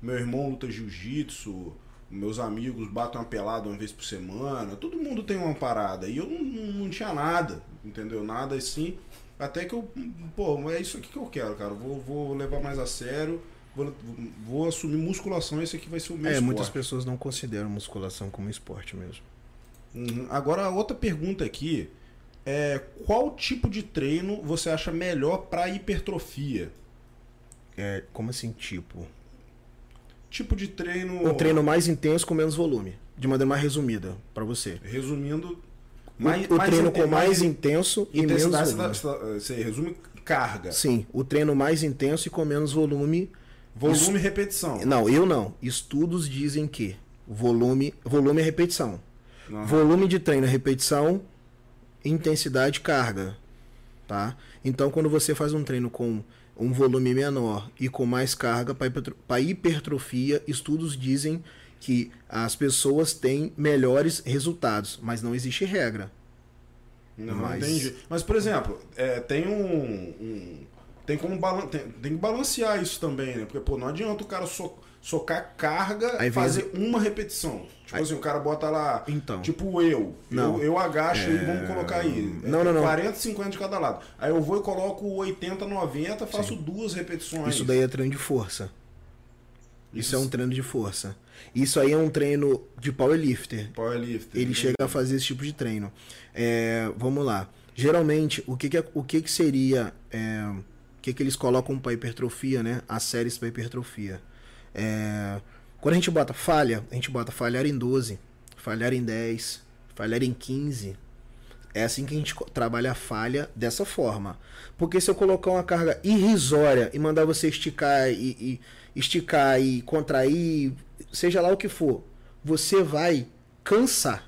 Meu irmão luta jiu-jitsu, meus amigos batem uma pelada uma vez por semana, todo mundo tem uma parada. E eu não, não- não tinha nada, entendeu? Nada assim. Até que eu, pô, é isso aqui que eu quero, cara. Vou, vou levar mais a sério. Vou, vou assumir musculação, esse aqui vai ser o meu É, esporte. muitas pessoas não consideram musculação como esporte mesmo. Uhum. Agora, outra pergunta aqui é qual tipo de treino você acha melhor para hipertrofia? É, como assim, tipo? Tipo de treino. Um treino mais intenso com menos volume. De maneira mais resumida, pra você. Resumindo. o o treino com mais intenso e menos volume. Você, tá- você resume carga. Sim, o treino mais intenso e com menos volume. Volume e repetição. Não, eu não. Estudos dizem que volume, volume é repetição. Aham. Volume de treino é repetição, intensidade carga, tá? Então quando você faz um treino com um volume menor e com mais carga para hipertrofia, estudos dizem que as pessoas têm melhores resultados, mas não existe regra. Não, Mas- entendi. Mas, por exemplo, é, tem um. um- tem como balan tem, tem que balancear isso também, né? Porque, pô, não adianta o cara so- socar carga e fazer uma repetição. Tipo Aí- assim, o cara bota lá. Então. Tipo eu. Não. Eu, eu agacho e É, vamos colocar aí. É não, não, não. 40, 50 de cada lado. Aí eu vou e coloco 80, 90, faço duas repetições. Isso daí é treino de força. Isso é um treino de força. Isso aí é um treino de powerlifter. Powerlifter. Ele né? chega a fazer esse tipo de treino. É, vamos lá. Geralmente, o que, que, é- o que, que seria. é, o que, que eles colocam para hipertrofia, né? As séries para hipertrofia. É, quando a gente bota falha, a gente bota falhar em 12, falhar em 10, falhar em 15. É assim que a gente trabalha a falha dessa forma. Porque se eu colocar uma carga irrisória e mandar você esticar e, e esticar e contrair, seja lá o que for, você vai cansar.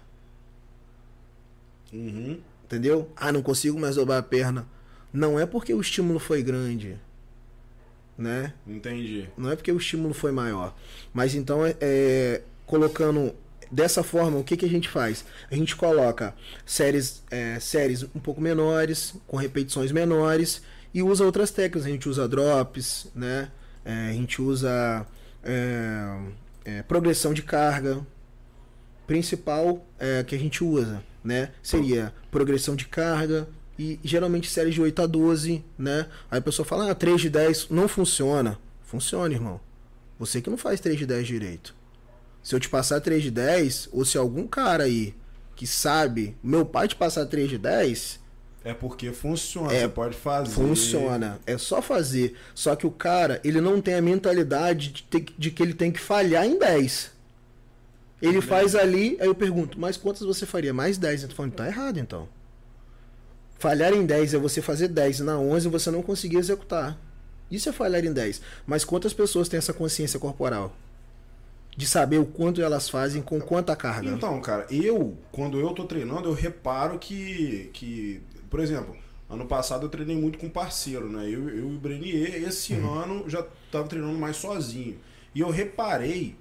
Uhum. Entendeu? Ah, não consigo mais dobrar a perna. Não é porque o estímulo foi grande, né? Entendi. Não é porque o estímulo foi maior. Mas então, é, é, colocando dessa forma, o que, que a gente faz? A gente coloca séries, é, séries um pouco menores, com repetições menores, e usa outras técnicas. A gente usa drops, né? É, a gente usa é, é, progressão de carga. Principal é, que a gente usa, né? Seria progressão de carga, e geralmente séries de 8 a 12, né? Aí a pessoa fala, ah, 3 de 10 não funciona. Funciona, irmão. Você que não faz 3 de 10 direito. Se eu te passar 3 de 10, ou se algum cara aí que sabe, meu pai te passar 3 de 10, É porque funciona. É, você pode fazer. funciona. É só fazer. Só que o cara, ele não tem a mentalidade de, ter- de que ele tem que falhar em 10. Ele faz ali, aí eu pergunto, mas quantas você faria? Mais 10. Eu tô falando, tá errado então. Falhar em 10 é você fazer 10 e na 11 você não conseguir executar. Isso é falhar em 10. Mas quantas pessoas têm essa consciência corporal? De saber o quanto elas fazem com quanta carga. Então, cara, eu, quando eu tô treinando, eu reparo que, que por exemplo, ano passado eu treinei muito com parceiro, né? Eu, eu e o Brenier, esse Uhum. ano já tava treinando mais sozinho. E eu reparei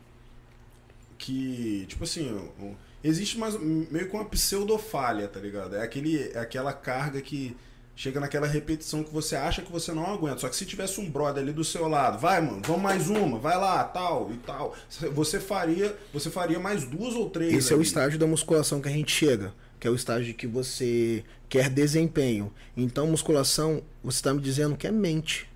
que, tipo assim, um- existe mais meio que uma pseudofalha, tá ligado? É, aquele, é aquela carga que chega naquela repetição que você acha que você não aguenta. Só que se tivesse um brother ali do seu lado, vai, mano, vamos mais uma, vai lá, tal e tal. Você faria, você faria mais duas ou três. Esse é o ali. estágio da musculação que a gente chega, que é o estágio que você quer desempenho. Então, musculação, você está me dizendo que é mente.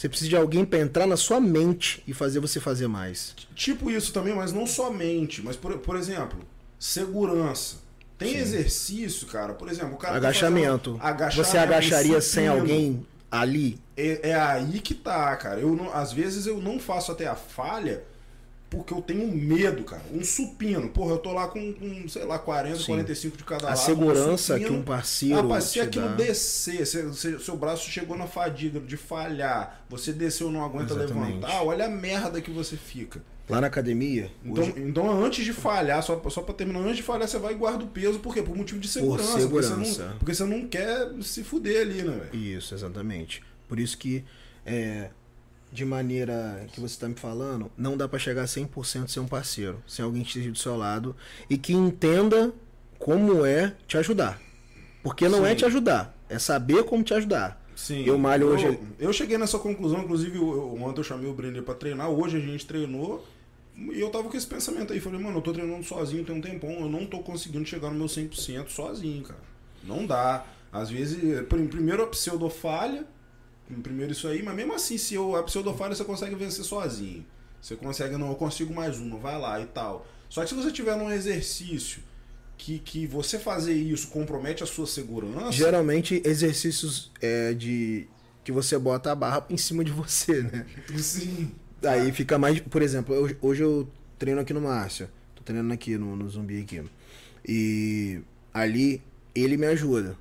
Você precisa de alguém para entrar na sua mente e fazer você fazer mais. Tipo isso também, mas não somente. Mas, por, por exemplo, segurança. Tem Sim. exercício, cara. Por exemplo, o cara. tá agachamento. agachamento, Você agacharia sem alguém ali? É, é aí que tá, cara. Eu não, às vezes eu não faço até a falha porque eu tenho medo, cara. Um supino. Porra, eu tô lá com, com, sei lá, 40, Sim. 45 de cada A lado. segurança um que um parceiro Rapaz, se aquilo dá. descer, se, se- seu braço chegou na fadiga de falhar, você desceu não aguenta Exatamente. levantar, olha a merda que você fica. Lá na academia, Então, hoje- então antes de falhar, só, só pra terminar, antes de falhar, você vai e guarda o peso, por quê? Por motivo de segurança. Porque, você segurança. não, porque você não quer se fuder ali, né, velho? Isso, exatamente. Por isso que, é, de maneira que você está me falando, não dá para chegar a 100% sem um parceiro, sem alguém que esteja do seu lado e que entenda como é te ajudar. Porque não é Sim. te ajudar, é saber como te ajudar. Sim. Eu malho hoje- Eu, eu cheguei nessa conclusão, inclusive, eu, ontem eu chamei o Brenner pra treinar, hoje a gente treinou. E eu tava com esse pensamento aí, falei, mano, eu tô treinando sozinho tem um tempão, eu não tô conseguindo chegar no meu 100% sozinho, cara. Não dá. Às vezes, prim- primeiro a pseudofalha, primeiro isso aí, mas mesmo assim, se eu, a pseudofalha você consegue vencer sozinho. Você consegue, não, eu consigo mais uma, vai lá e tal. Só que se você tiver num exercício que, que você fazer isso compromete a sua segurança, Geralmente, exercícios é, de que você bota a barra em cima de você, né? sim. Aí fica mais. Por exemplo, eu- hoje eu treino aqui no Márcio. Tô treinando aqui no, no zumbi aqui. E ali ele me ajuda.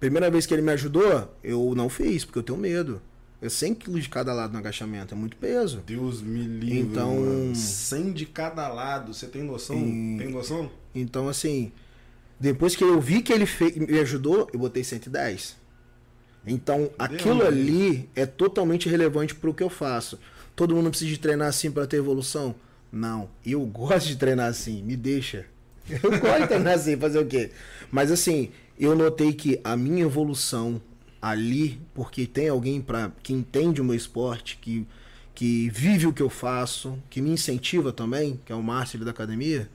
Primeira vez que ele me ajudou, eu não fiz, porque eu tenho medo. Eu 100 quilos de cada lado no agachamento, é muito peso. Deus me livre. Então- mano. 100 de cada lado, você tem noção? E- Tem noção? Então, assim, depois que eu vi que ele fe- me ajudou, eu botei 110. Então, aquilo ali é totalmente relevante pro que eu faço. Todo mundo precisa de treinar assim para ter evolução? Não. Eu (laughs) gosto de treinar assim, me deixa. Eu gosto de treinar assim, fazer o quê? Mas assim, eu notei que a minha evolução ali, porque tem alguém para que entende o meu esporte, que, que vive o que eu faço, que me incentiva também, que é o Márcio da academia,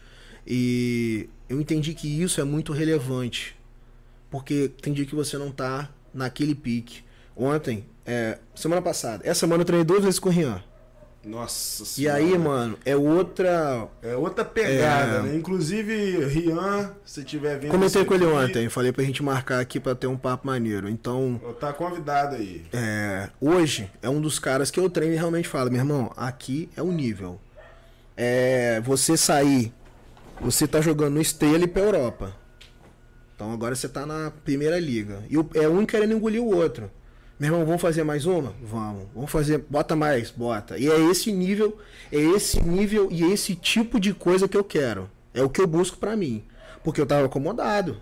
e eu entendi que isso é muito relevante. Porque tem dia que você não tá naquele pique. Ontem, é, semana passada, essa semana eu treinei duas vezes com o Rian. Nossa E senhora. aí, mano, é outra. É outra pegada, É. né? Inclusive, Rian, se tiver vendo. Comentei com ele aqui, ontem, falei pra gente marcar aqui pra ter um papo maneiro. Então, Tá convidado aí. é, hoje é um dos caras que eu treino e realmente falo, meu irmão, aqui é o nível. É, você sair, você tá jogando no Estrela e pra Europa. Então agora você tá na primeira liga. E é um querendo engolir o outro. Meu irmão, vamos fazer mais uma? Vamos. Vamos fazer, bota mais, bota. E é esse nível, é esse nível e esse tipo de coisa que eu quero. É o que eu busco pra mim. Porque eu tava acomodado.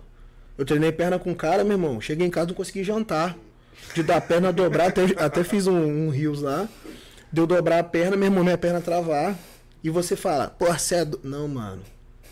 Eu treinei perna com cara, meu irmão. Cheguei em casa não consegui jantar. De dar a perna dobrar, até, (laughs) até fiz um, rios lá. Deu dobrar a perna, meu irmão, minha perna travar. E você fala, pô, você é. Não, mano.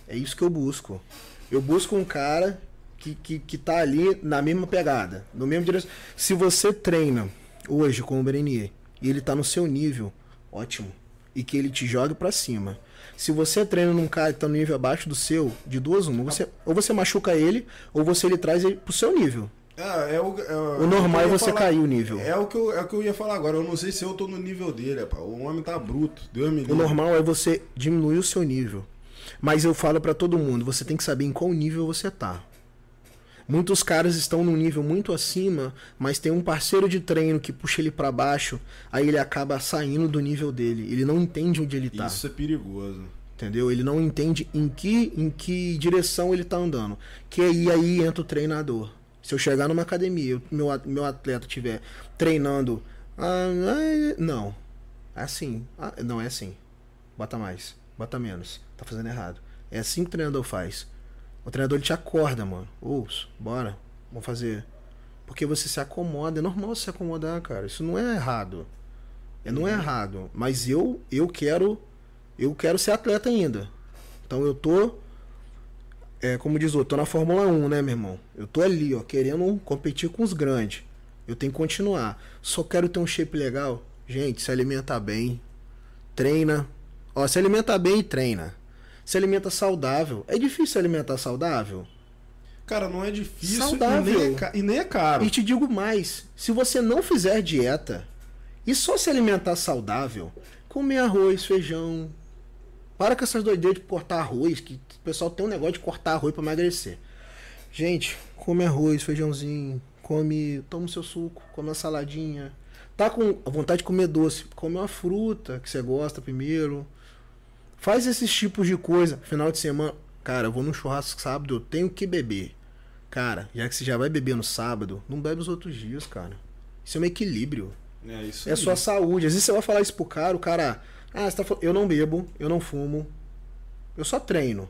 É isso que eu busco. Eu busco um cara que, que, que tá ali na mesma pegada, no mesmo direção. Se você treina hoje com o Berenier e ele tá no seu nível, ótimo. E que ele te jogue pra cima. Se você treina num cara que tá no nível abaixo do seu, de duas uma, você, ou você machuca ele, ou você ele traz ele pro seu nível. É, é o, é, O normal é você cair o nível. É o, que eu, é o que eu ia falar agora. Eu não sei se eu tô no nível dele, rapaz. O homem tá bruto. Deus me livre. O normal é você diminuir o seu nível. Mas eu falo pra todo mundo, você tem que saber em qual nível você tá. Muitos caras estão num nível muito acima, mas tem um parceiro de treino que puxa ele pra baixo, aí ele acaba saindo do nível dele. Ele não entende onde ele tá. Isso é perigoso. Entendeu? Ele não entende em que, em que direção ele tá andando. Que aí, aí entra o treinador. Se eu chegar numa academia, e meu, meu atleta estiver treinando. ah, ah, não. É assim. Ah, não, é assim. Bota mais. Bota menos. Tá fazendo errado. É assim que o treinador faz. O treinador ele te acorda, mano. Ouço, bora. Vamos fazer. Porque você se acomoda. É normal se acomodar, cara. Isso não é errado. É, não é errado. Mas eu, eu quero eu quero ser atleta ainda. Então eu tô. É, como diz o outro, tô na Fórmula 1, né, meu irmão? Eu tô ali, ó, querendo competir com os grandes. Eu tenho que continuar. Só quero ter um shape legal. Gente, se alimenta bem. Treina. Ó, se alimenta bem e treina. Se alimenta saudável. É difícil se alimentar saudável? Cara, não é difícil Saudável. E, nem é, e nem é caro. E te digo mais: se você não fizer dieta e só se alimentar saudável, comer arroz, feijão. Para com essas doideiras de cortar arroz, que o pessoal tem um negócio de cortar arroz para emagrecer. Gente, come arroz, feijãozinho, come, toma o seu suco, come uma saladinha. Tá com vontade de comer doce, come uma fruta que você gosta primeiro. Faz esses tipos de coisa. Final de semana, cara, eu vou num churrasco sábado, eu tenho que beber. Cara, já que você já vai beber no sábado, não bebe os outros dias, cara. Isso é um equilíbrio. É isso É aí. sua saúde. Às vezes você vai falar isso pro cara, o cara. Ah, você tá falando, eu não bebo, eu não fumo. Eu só treino.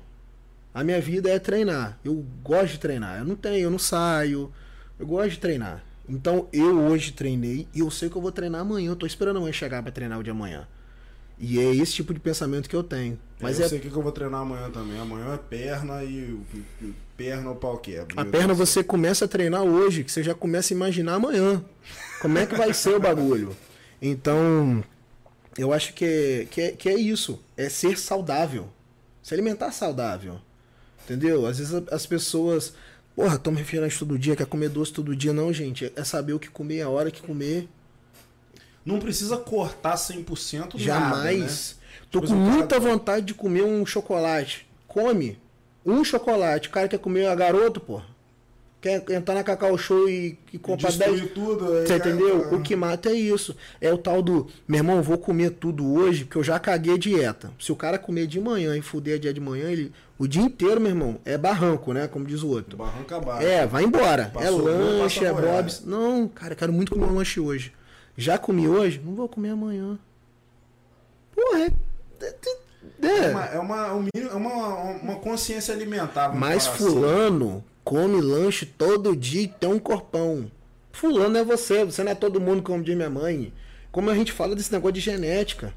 A minha vida é treinar. Eu gosto de treinar. Eu não tenho, eu não saio. Eu gosto de treinar. Então eu hoje treinei e eu sei que eu vou treinar amanhã. Eu tô esperando amanhã chegar pra treinar o de amanhã. E é esse tipo de pensamento que eu tenho. Mas eu é sei o que eu vou treinar amanhã também. Amanhã é perna e perna o pau quebra. A perna você começa a treinar hoje, que você já começa a imaginar amanhã. Como é que vai ser o bagulho? Então, eu acho que é, que, é, que é isso. É ser saudável. Se alimentar saudável. Entendeu? Às vezes as pessoas Porra, toma refrigerante todo dia, quer comer doce todo dia. Não, gente. É saber o que comer, a hora que comer. Não precisa cortar 100% Jamais. nada, né? Tô Tipo com assim, muita cara- vontade de comer um chocolate. Come. Um chocolate. O cara quer comer a garoto, pô. Quer entrar na Cacau Show e, e comprar 10. Destruir tudo. aí, Você cara, entendeu? O que mata é isso. É o tal do, meu irmão, vou comer tudo hoje, porque eu já caguei a dieta. Se o cara comer de manhã e fuder a dia de manhã, ele. O dia inteiro, meu irmão, é barranco, né? Como diz o outro. Barranca abaixo. É, vai embora. Passou, é lanche, é bobs. Não, cara, quero muito comer um lanche hoje. Já comi hoje? Não vou comer amanhã. Porra, é. é- É é. uma, é uma, um mínimo- é uma, uma consciência alimentar. Mas assim. fulano come lanche todo dia e tem um corpão. Fulano é você, você não é todo mundo, como diz minha mãe. Como a gente fala desse negócio de genética.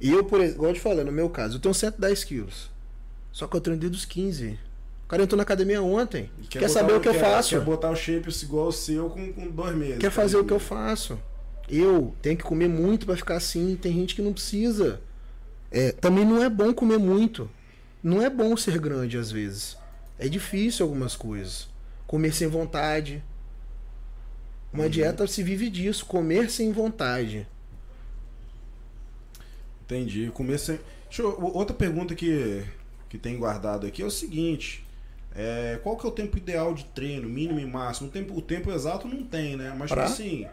E eu, por exemplo, igual eu te falei, no meu caso, eu tenho 110 quilos. Só que eu treino desde os 15. O cara entrou na academia ontem. Quer, botar saber o que eu quer- faço? Quer botar o shape igual o seu com, com dois meses. Quer fazer o que eu faço. Eu tenho que comer muito pra ficar assim. Tem gente que não precisa. É, também não é bom comer muito. Não é bom ser grande às vezes. É difícil algumas coisas. Comer sem vontade. Uma Uhum. dieta se vive disso, comer sem vontade. Entendi. Comer sem... Deixa eu- Outra pergunta que, que tem guardado aqui é o seguinte. É, qual que é o tempo ideal de treino, mínimo e máximo? O tempo, o tempo exato não tem, né? Mas, Pra? tipo assim,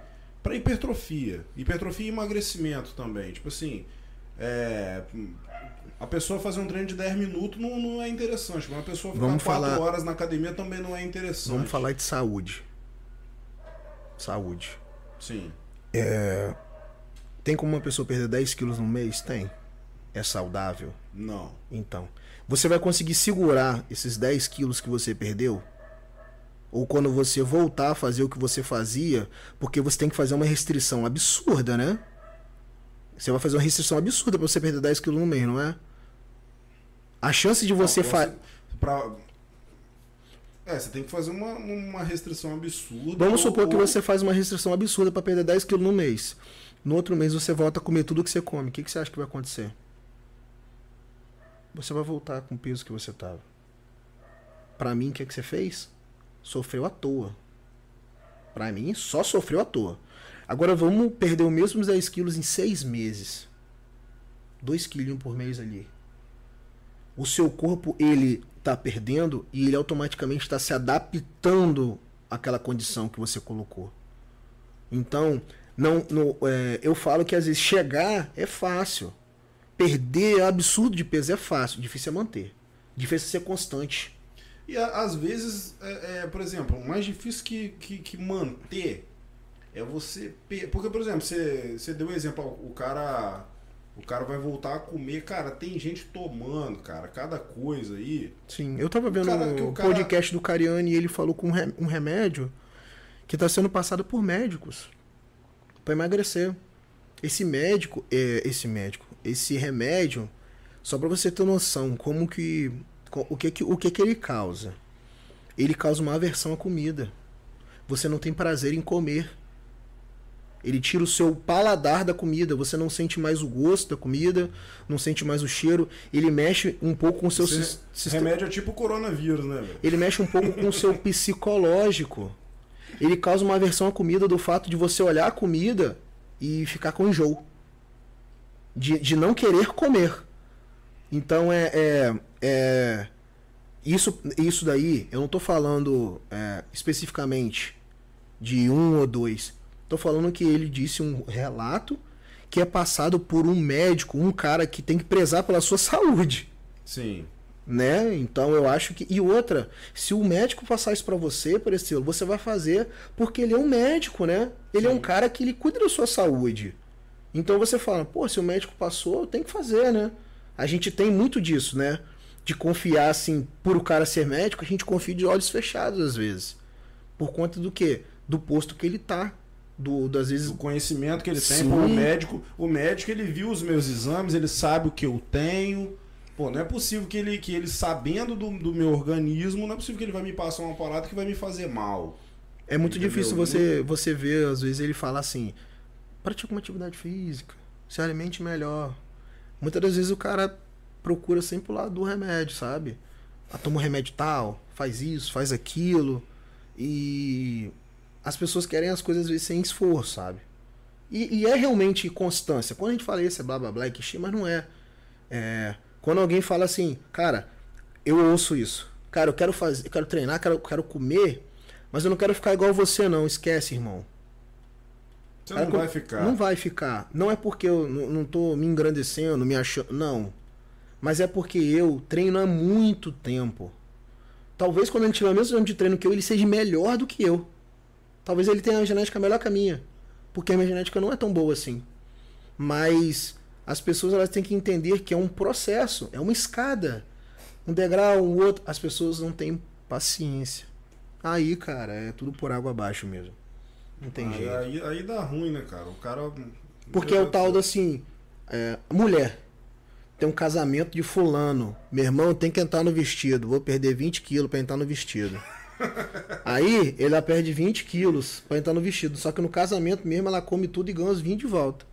pra hipertrofia. Hipertrofia e emagrecimento também. Tipo assim, é, a pessoa fazer um treino de 10 minutos não, não é interessante. Uma pessoa ficar Vamos 4 falar- horas na academia também não é interessante. Vamos falar de saúde. Saúde. Sim. Tem como uma pessoa perder 10 quilos no mês? Tem. É saudável? Não. Então, você vai conseguir segurar esses 10 quilos que você perdeu? Ou quando você voltar a fazer o que você fazia, porque você tem que fazer uma restrição absurda, né? Você vai fazer uma restrição absurda pra você perder 10 quilos no mês, não é? A chance de você fazer. pra- É, você tem que fazer uma, uma restrição absurda. Vamos ou- supor que ou- você faz uma restrição absurda pra perder 10 quilos no mês. No outro mês você volta a comer tudo que você come. O que, que você acha que vai acontecer? Você vai voltar com o peso que você tava. Pra mim, o que, que você fez? Sofreu à toa. Pra mim, só sofreu à toa. Agora vamos perder os mesmos 10 quilos em 6 meses. 2 quilinhos por mês ali. O seu corpo, ele tá perdendo e ele automaticamente está se adaptando àquela condição que você colocou. Então, não, não, é, eu falo que às vezes chegar é fácil. Perder absurdo de peso é fácil. Difícil é manter. Difícil é ser constante. E às vezes, é, é, por exemplo, o mais difícil que, que, que manter é você. Porque, por exemplo, você, você deu um exemplo, o cara. O cara vai voltar a comer. Cara, tem gente tomando, cara, cada coisa aí. Sim, eu tava vendo cara- que o o cara- podcast do Cariani e ele falou com um rem- remédio que está sendo passado por médicos para emagrecer. Esse médico, é, esse médico, esse remédio, só para você ter noção como que o que que o que que ele causa? Ele causa uma aversão à comida. Você não tem prazer em comer. Ele tira o seu paladar da comida, você não sente mais o gosto da comida, não sente mais o cheiro, ele mexe um pouco com o seu Esse sistema remédio é tipo coronavírus, né, ele mexe um pouco com o seu (laughs) psicológico. Ele causa uma aversão à comida do fato de você olhar a comida e ficar com enjoo. De, de não querer comer. Então é. é, é- isso, isso daí, eu não tô falando é, especificamente de um ou dois. Tô falando que ele disse um relato que é passado por um médico, um cara que tem que prezar pela sua (laughs) saúde Sim. né? Então eu acho que e outra, se o médico passar isso pra você, esse você vai fazer porque ele é um médico, né? Ele é um cara que ele cuida da sua saúde. Então você fala, pô, se o médico passou, tenho que fazer, né? A gente tem muito disso, né? De confiar assim, por o cara ser médico, a gente confia de olhos fechados às vezes. Por conta do quê? Do posto que ele tá, do das vezes O conhecimento que ele tem, Sim. pô, o médico, o médico ele viu os meus exames, ele sabe o que eu tenho. Pô, não é possível que ele, que ele sabendo do, do meu organismo, não é possível que ele vai me passar uma parada que vai me fazer mal. É muito Entendeu? difícil você, você ver, às vezes, ele fala assim: pratique uma atividade física, se alimente melhor. Muitas das vezes o cara procura sempre o lado do remédio, sabe? ah, toma um remédio tal, faz isso, faz aquilo. E as pessoas querem as coisas às vezes sem esforço, sabe? E, e é realmente constância. Quando a gente fala isso, é blá blá blá, é clichê, mas não é. é. Quando alguém fala assim, cara, eu ouço isso. Cara, eu quero fazer, eu quero treinar, quero, quero comer, mas eu não quero ficar igual você, não. Esquece, irmão. Você não vai ficar. Não vai ficar. Não é porque eu não, tô me engrandecendo, me achando. Não. Mas é porque eu treino há muito tempo. Talvez quando ele tiver o mesmo tempo de treino que eu, ele seja melhor do que eu. Talvez ele tenha uma genética melhor que a minha. Porque a minha genética não é tão boa assim. Mas as pessoas elas têm que entender que é um processo, é uma escada. Um degrau, um outro. As pessoas não têm paciência. Aí, cara, é tudo por água abaixo mesmo. Não tem Aí, jeito. aí, aí dá ruim, né, cara? O cara. Porque é o tal do assim, é, mulher. Tem um casamento de fulano. Meu irmão tem que entrar no vestido. Vou perder 20 quilos pra entrar no vestido. (laughs) Aí ela perde 20 quilos pra entrar no vestido. Só que no casamento mesmo ela come tudo e ganha os 20 de volta.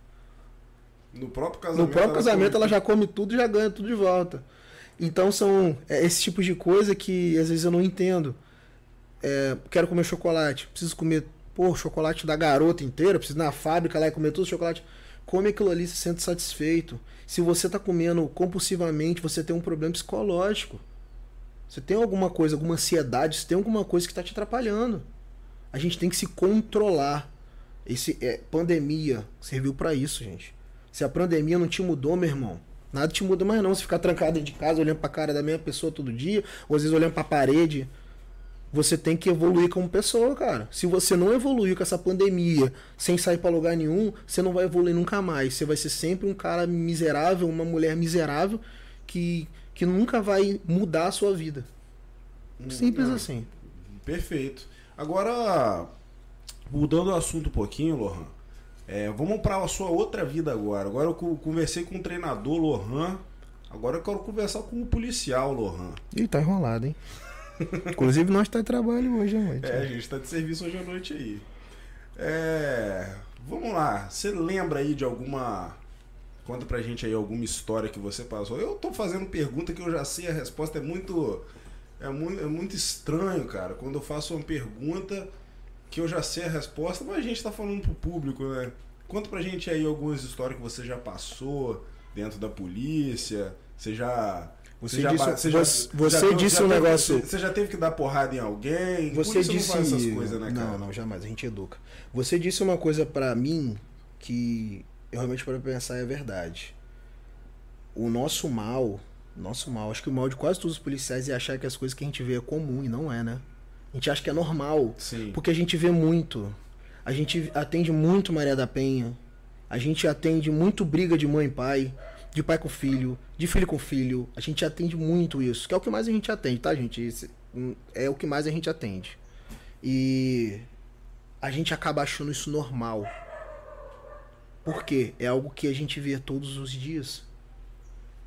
No próprio casamento. No próprio casamento come- ela já come tudo e já ganha tudo de volta. Então são é, esse tipo de coisa que às vezes eu não entendo. É, quero comer chocolate, preciso comer pô, chocolate da garota inteira, preciso ir na fábrica lá e comer todo o chocolate. Come aquilo ali, se sente satisfeito. Se você tá comendo compulsivamente, você tem um problema psicológico. Você tem alguma coisa, alguma ansiedade, você tem alguma coisa que está te atrapalhando. A gente tem que se controlar. Esse é, pandemia serviu para isso, gente. Se a pandemia não te mudou, meu irmão, nada te muda mais não. Se ficar trancado de casa olhando pra cara da mesma pessoa todo dia, ou às vezes olhando pra parede, você tem que evoluir como pessoa, cara. Se você não evoluir com essa pandemia, sem sair pra lugar nenhum, você não vai evoluir nunca mais. Você vai ser sempre um cara miserável, uma mulher miserável que que nunca vai mudar a sua vida. Simples assim. Perfeito. Agora, mudando o assunto um pouquinho, Lohan. é, vamos para a sua outra vida agora. Agora eu co- conversei com o treinador Lohan. Agora eu quero conversar com o policial Lohan. Ih, tá enrolado, hein? Inclusive nós tá em trabalho hoje, hein, mãe? É, a gente tá de serviço hoje à noite aí. É, vamos lá. Você lembra aí de alguma. Conta pra gente aí alguma história que você passou. Eu tô fazendo pergunta que eu já sei a resposta. É muito. É muito, é muito estranho, cara, quando eu faço uma pergunta que eu já sei a resposta, mas a gente tá falando pro público, né? Conta pra gente aí algumas histórias que você já passou dentro da polícia. Você já. Você já disse- ba- já- você- você teve- disse já um teve- negócio- Você já teve que dar porrada em alguém? Você Polícia disse não essas coisas, né, cara? Não, não, jamais, a gente educa. Você disse uma coisa pra mim que eu realmente para pensar é verdade. O nosso mal, nosso mal, acho que o mal de quase todos os policiais é achar que as coisas que a gente vê é comum e não é, né? A gente acha que é normal. Sim. Porque a gente vê muito. A gente atende muito Maria da Penha. A gente atende muito briga de mãe e pai, de pai com filho, de filho com filho. A gente atende muito isso, que é o que mais a gente atende, tá, gente? Esse, hum, é o que mais a gente atende. E a gente acaba achando isso normal. Por quê? É algo que a gente vê todos os dias.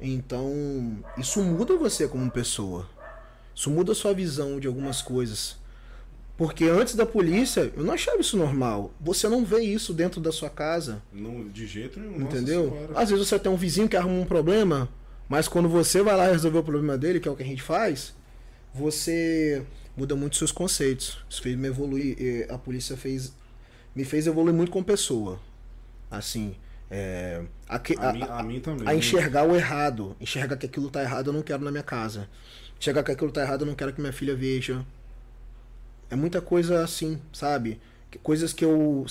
Então, isso muda você como pessoa. Isso muda sua visão de algumas coisas. Porque antes da polícia, eu não achava isso normal. Você não vê isso dentro da sua casa. Não, de jeito nenhum. Entendeu? Às vezes você tem um vizinho que arruma um problema, mas quando você vai lá resolver o problema dele, que é o que a gente faz, você muda muito seus conceitos. Isso fez me evoluir. A polícia fez me fez evoluir muito como pessoa. Assim, é, a, que- A, a- mim, a mim também. a enxergar o errado. Enxergar que aquilo tá errado, eu não quero na minha casa. Enxergar que aquilo tá errado, eu não quero que minha filha veja. É muita coisa assim, sabe? Coisas que eu.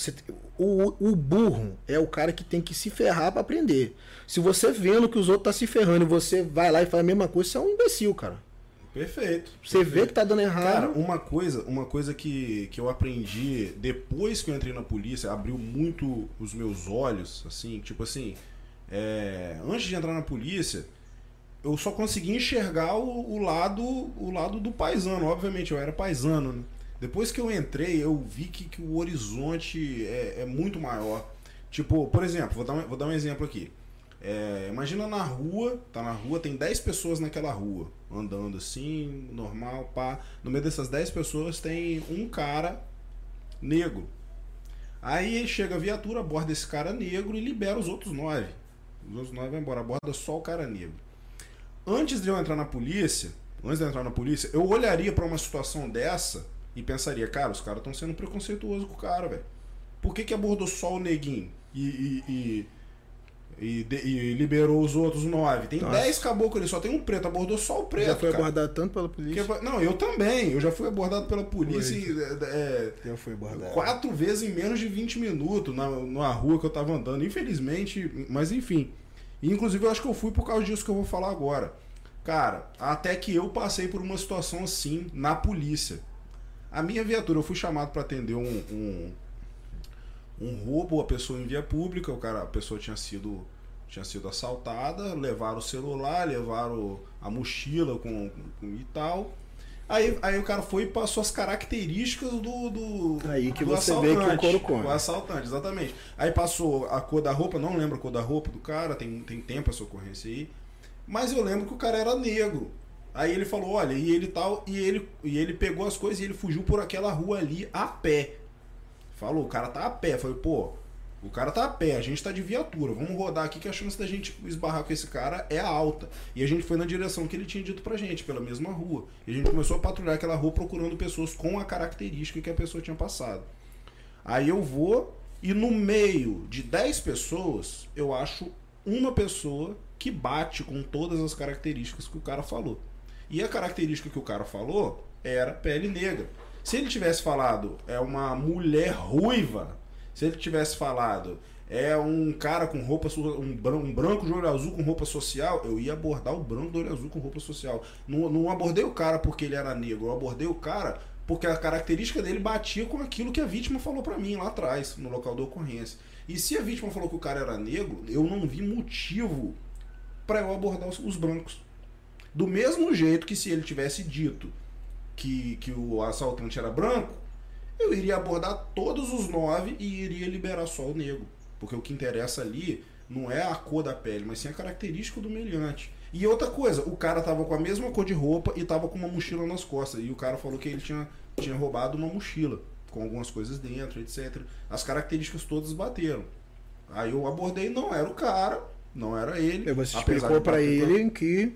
o, o burro é o cara que tem que se ferrar pra aprender. Se você vendo que os outros tá se ferrando e você vai lá e faz a mesma coisa, você é um imbecil, cara. Perfeito. Você vê que tá dando Cara, errado. uma coisa, uma coisa que, que eu aprendi depois que eu entrei na polícia, abriu muito os meus olhos, assim, tipo assim, é, antes de entrar na polícia, eu só conseguia enxergar o, o lado o lado do paisano, obviamente, eu era paisano, né? Depois que eu entrei, eu vi que, que o horizonte é, é muito maior. Tipo, por exemplo, vou dar um, vou dar um exemplo aqui. É, imagina na rua, tá na rua, tem 10 pessoas naquela rua, andando assim, normal, pá. No meio dessas 10 pessoas tem um cara negro. Aí chega a viatura, aborda esse cara negro e libera os outros nove. Os outros nove vão embora, aborda só o cara negro. Antes de eu entrar na polícia, antes de entrar na polícia, eu olharia pra uma situação dessa e pensaria, cara, os caras estão sendo preconceituosos com o cara, velho. Por que, que abordou só o neguinho e, e, e, e liberou os outros nove? Tem Nossa. dez caboclos ali, só tem um preto, abordou só o preto. Já foi cara. abordado tanto pela polícia? Porque- não, eu também. Eu já fui abordado pela polícia e, é, Já foi abordado. quatro vezes em menos de 20 minutos na, numa rua que eu tava andando. Infelizmente, mas enfim. Inclusive eu acho que eu fui por causa disso que eu vou falar agora. Cara, até que eu passei por uma situação assim na polícia. A minha viatura, eu fui chamado para atender um, um, um roubo, a pessoa em via pública, o cara, a pessoa tinha sido tinha sido assaltada, levaram o celular, levaram a mochila com, com e tal. Aí, aí o cara foi e passou as características do, do Aí que do você vê que o assaltante. couro come. O assaltante, exatamente. Aí passou a cor da roupa, não lembro a cor da roupa do cara, tem, tem tempo essa ocorrência aí. Mas eu lembro que o cara era negro. Aí ele falou, olha, e ele tal, e ele, e ele pegou as coisas e ele fugiu por aquela rua ali a pé. Falou, o cara tá a pé. Falei, pô, o cara tá a pé, a gente tá de viatura, vamos rodar aqui que a chance da gente esbarrar com esse cara é alta. E a gente foi na direção que ele tinha dito pra gente, pela mesma rua. E a gente começou a patrulhar aquela rua procurando pessoas com a característica que a pessoa tinha passado. Aí eu vou e no meio de 10 pessoas, eu acho uma pessoa que bate com todas as características que o cara falou. E a característica que o cara falou era pele negra. Se ele tivesse falado é uma mulher ruiva, se ele tivesse falado é um cara com roupa um branco, um branco de olho azul com roupa social, eu ia abordar o branco de olho azul com roupa social. Não, não abordei o cara porque ele era negro, eu abordei o cara porque a característica dele batia com aquilo que a vítima falou pra mim lá atrás, no local da ocorrência. E se a vítima falou que o cara era negro, eu não vi motivo pra eu abordar os brancos. Do mesmo jeito que se ele tivesse dito que, que o assaltante era branco, eu iria abordar todos os nove e iria liberar só o negro. Porque o que interessa ali não é a cor da pele, mas sim a característica do meliante. E outra coisa, o cara tava com a mesma cor de roupa e tava com uma mochila nas costas. E o cara falou que ele tinha, tinha roubado uma mochila, com algumas coisas dentro, etc. As características todas bateram. Aí eu abordei, não era o cara, não era ele. Você explicou pra- ele que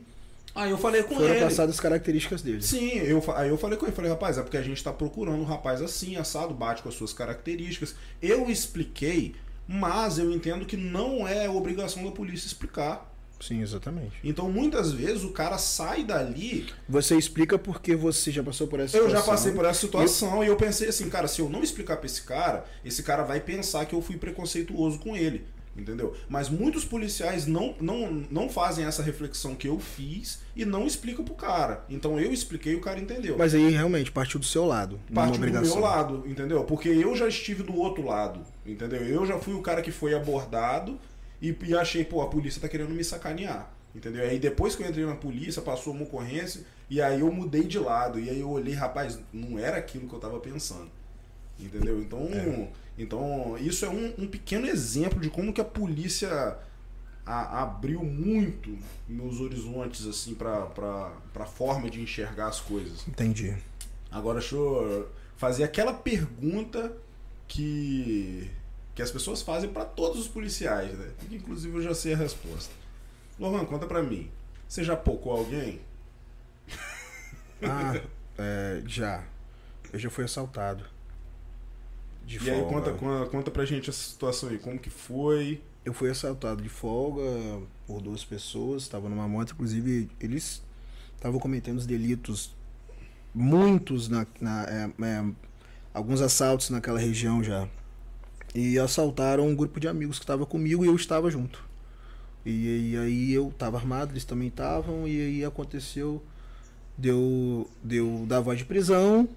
Aí eu falei com foram ele. passadas as características dele. Sim, eu, aí eu falei com ele, falei, rapaz, é porque a gente tá procurando um rapaz assim, assado, bate com as suas características. Eu expliquei, mas eu entendo que não é obrigação da polícia explicar. Sim, exatamente. Então, muitas vezes, o cara sai dali. Você explica porque você já passou por essa Eu situação. já passei por essa situação e eu pensei assim, cara, se eu não explicar pra esse cara, esse cara vai pensar que eu fui preconceituoso com ele. Entendeu? Mas muitos policiais não, não, não fazem essa reflexão que eu fiz e não explicam pro cara. Então eu expliquei e o cara entendeu. Mas aí realmente partiu do seu lado. é parte do meu lado, entendeu? Porque eu já estive do outro lado, entendeu? Eu já fui o cara que foi abordado e, e achei, pô, a polícia tá querendo me sacanear, entendeu? Aí depois que eu entrei na polícia, passou uma ocorrência e aí eu mudei de lado. E aí eu olhei, rapaz, não era aquilo que eu tava pensando, entendeu? Então, É. então isso é um, um pequeno exemplo de como que a polícia a- abriu muito meus horizontes, assim, pra, pra, pra forma de enxergar as coisas. Entendi. Agora deixa eu fazer aquela pergunta que, que as pessoas fazem pra todos os policiais, né? Que, inclusive eu já sei a resposta. Lohan, conta pra mim. Você já pocou alguém? Ah, é, já. Eu já fui assaltado. De e folga. aí conta, conta, conta pra gente essa situação aí, como que foi? Eu fui assaltado de folga por duas pessoas, estava numa moto, inclusive eles estavam cometendo os delitos, muitos, na, na- é, é, alguns assaltos naquela região já. E assaltaram um grupo de amigos que estava comigo e eu estava junto. E, e aí eu estava armado, eles também estavam, e aí aconteceu, deu, deu da voz de prisão,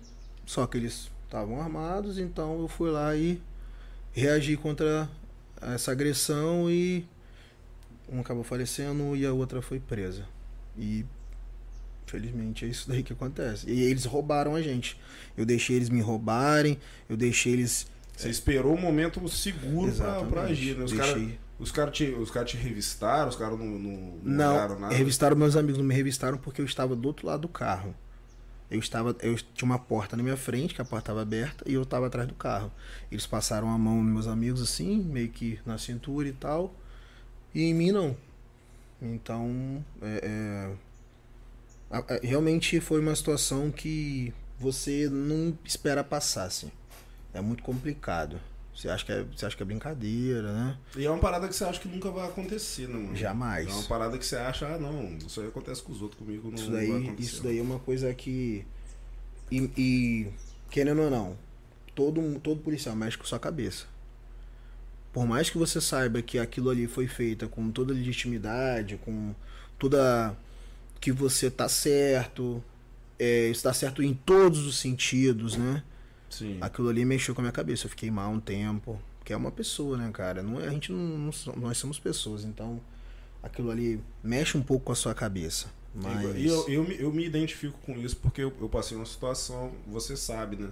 só que eles estavam armados, então eu fui lá e reagi contra essa agressão e um acabou falecendo e a outra foi presa. E felizmente é isso daí que acontece. E eles roubaram a gente. Eu deixei eles me roubarem, eu deixei eles. Você esperou um momento seguro pra, pra Exatamente. agir, né? Os Deixei- caras os cara te, os cara te revistaram, os caras não, não, Não, olharam nada. revistaram meus amigos, não me revistaram porque eu estava do outro lado do carro. Eu estava, eu tinha uma porta na minha frente, que a porta estava aberta, e eu estava atrás do carro. Eles passaram a mão nos meus amigos assim, meio que na cintura e tal, e em mim não. Então, é, é, a- realmente foi uma situação que você não espera passar, assim. É muito complicado. Você acha que é, você acha que é brincadeira, né? E é uma parada que você acha que nunca vai acontecer, né, mano? Jamais. É uma parada que você acha, ah, não, isso aí acontece com os outros, comigo não, Isso não vai daí, acontecer. isso daí é uma coisa que. E, e, querendo ou não, todo, todo policial mexe com sua cabeça. Por mais que você saiba que aquilo ali foi feito com toda legitimidade, com toda. que você tá certo, é, está certo em todos os sentidos, né? Sim. Aquilo ali mexeu com a minha cabeça. Eu fiquei mal um tempo. Que é uma pessoa, né, cara? Não, é- a gente não, não Nós somos pessoas, então aquilo ali mexe um pouco com a sua cabeça. Mas. E eu, eu, me- eu me identifico com isso porque eu, eu passei uma situação, você sabe, né?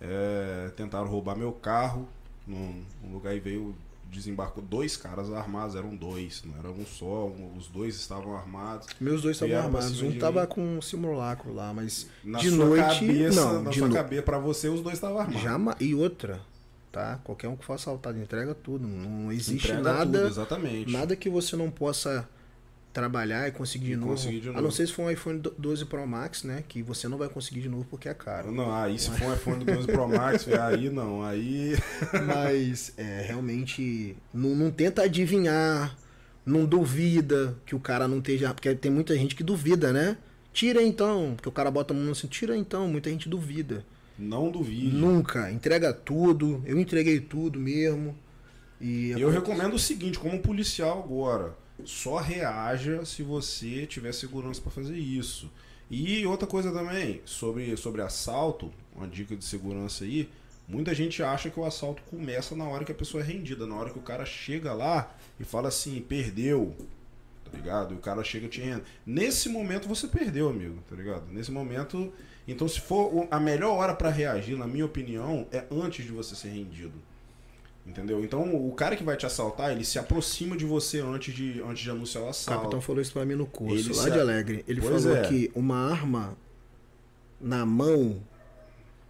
É, tentaram roubar meu carro num, num lugar e veio, desembarcou dois caras armados, eram dois, não era um só, um- os dois estavam armados. Meus dois estavam armados. Um tava mim. com um simulacro lá, mas Na de sua noite. cabeça, não, na de sua noite. cabeça, pra você, os dois estavam armados. Jamais. E outra, tá? Qualquer um que for assaltado entrega tudo. Não existe Entrega nada, tudo, exatamente. nada que você não possa trabalhar e conseguir de, E novo. conseguir de A novo. não ser se for um iPhone 12 Pro Max, né? Que você não vai conseguir de novo porque é caro. Não, aí se for um iPhone 12 Pro Max, (laughs) aí não, aí (laughs) Mas é, realmente não, não tenta adivinhar, não duvida que o cara não esteja. Porque tem muita gente que duvida, né? Tira então, porque o cara bota a mão assim, tira então, muita gente duvida. não duvide. Nunca, entrega tudo, eu entreguei tudo mesmo. E Eu recomendo o seguinte, como policial agora, só reaja se você tiver segurança para fazer isso. E outra coisa também, sobre, sobre assalto, uma dica de segurança aí, muita gente acha que o assalto começa na hora que a pessoa é rendida, na hora que o cara chega lá e fala assim, perdeu, tá ligado? E o cara chega te rende. Nesse momento você perdeu, amigo, tá ligado? Nesse momento, então se for a melhor hora para reagir, na minha opinião, é antes de você ser rendido. Entendeu? Então o cara que vai te assaltar, ele se aproxima de você antes de, antes de anunciar o O assalto. capitão falou isso pra mim no curso, Ele lá de Alegre. Ele Pois falou é. que uma arma na mão.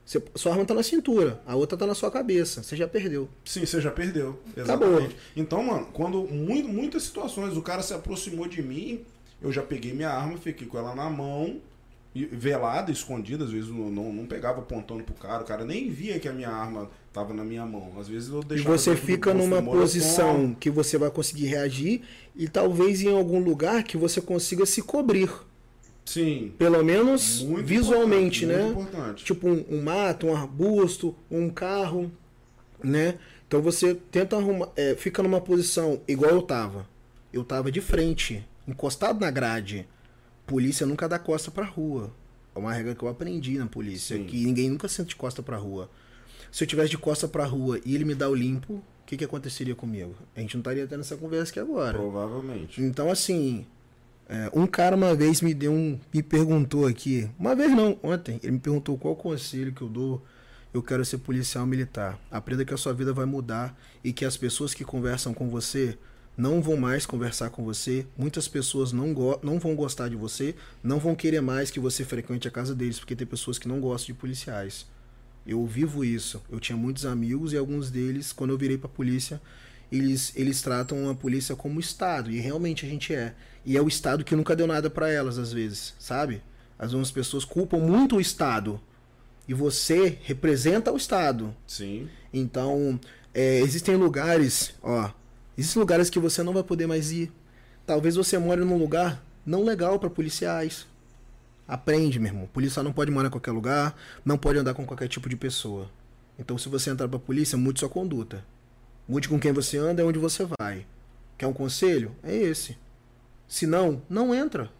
você- sua arma tá na cintura, a outra tá na sua cabeça. Você já perdeu. Sim, você já perdeu. Acabou. Exatamente. Então, mano, quando mu- muitas situações o cara se aproximou de mim, eu já peguei minha arma, fiquei com ela na mão, velada, escondida, às vezes não, não, não pegava apontando pro cara, o cara nem via que a minha arma tava na minha mão. Às vezes eu E deixava você dentro do fica numa posição que você vai conseguir reagir e talvez em algum lugar que você consiga se cobrir. Sim. Pelo menos Muito visualmente, importante, né? Muito importante. Tipo um, um mato, um arbusto, um carro, né? Então você tenta arrumar, é, fica numa posição igual eu tava. Eu tava de frente, encostado na grade. Polícia nunca dá costa pra rua. É uma regra que eu aprendi na polícia, Sim. que ninguém nunca senta de costa pra rua. Se eu tivesse de costa pra rua e ele me dá o limpo, o que, que aconteceria comigo? A gente não estaria tendo essa conversa aqui agora. Provavelmente. Então, assim, é, um cara uma vez me deu um. me perguntou aqui. Uma vez não, ontem. Ele me perguntou qual conselho que eu dou. Eu quero ser policial militar. Aprenda que a sua vida vai mudar e que as pessoas que conversam com você não vão mais conversar com você. Muitas pessoas não, não vão gostar de você, não vão querer mais que você frequente a casa deles, porque tem pessoas que não gostam de policiais. Eu vivo isso. Eu tinha muitos amigos e alguns deles, quando eu virei pra polícia, eles, eles tratam a polícia como Estado. E realmente a gente é. E é o Estado que nunca deu nada pra elas, às vezes, sabe? Às vezes as pessoas culpam muito o Estado. E você representa o Estado. Sim. Então, é, existem lugares, ó. Existem lugares que você não vai poder mais ir. Talvez você more num lugar não legal pra policiais. Aprende, meu irmão. Policial não pode morar em qualquer lugar, não pode andar com qualquer tipo de pessoa. Então, se você entrar pra polícia, mude sua conduta. Mude com quem você anda, é onde você vai. Quer um conselho? É esse. Se não, não entra.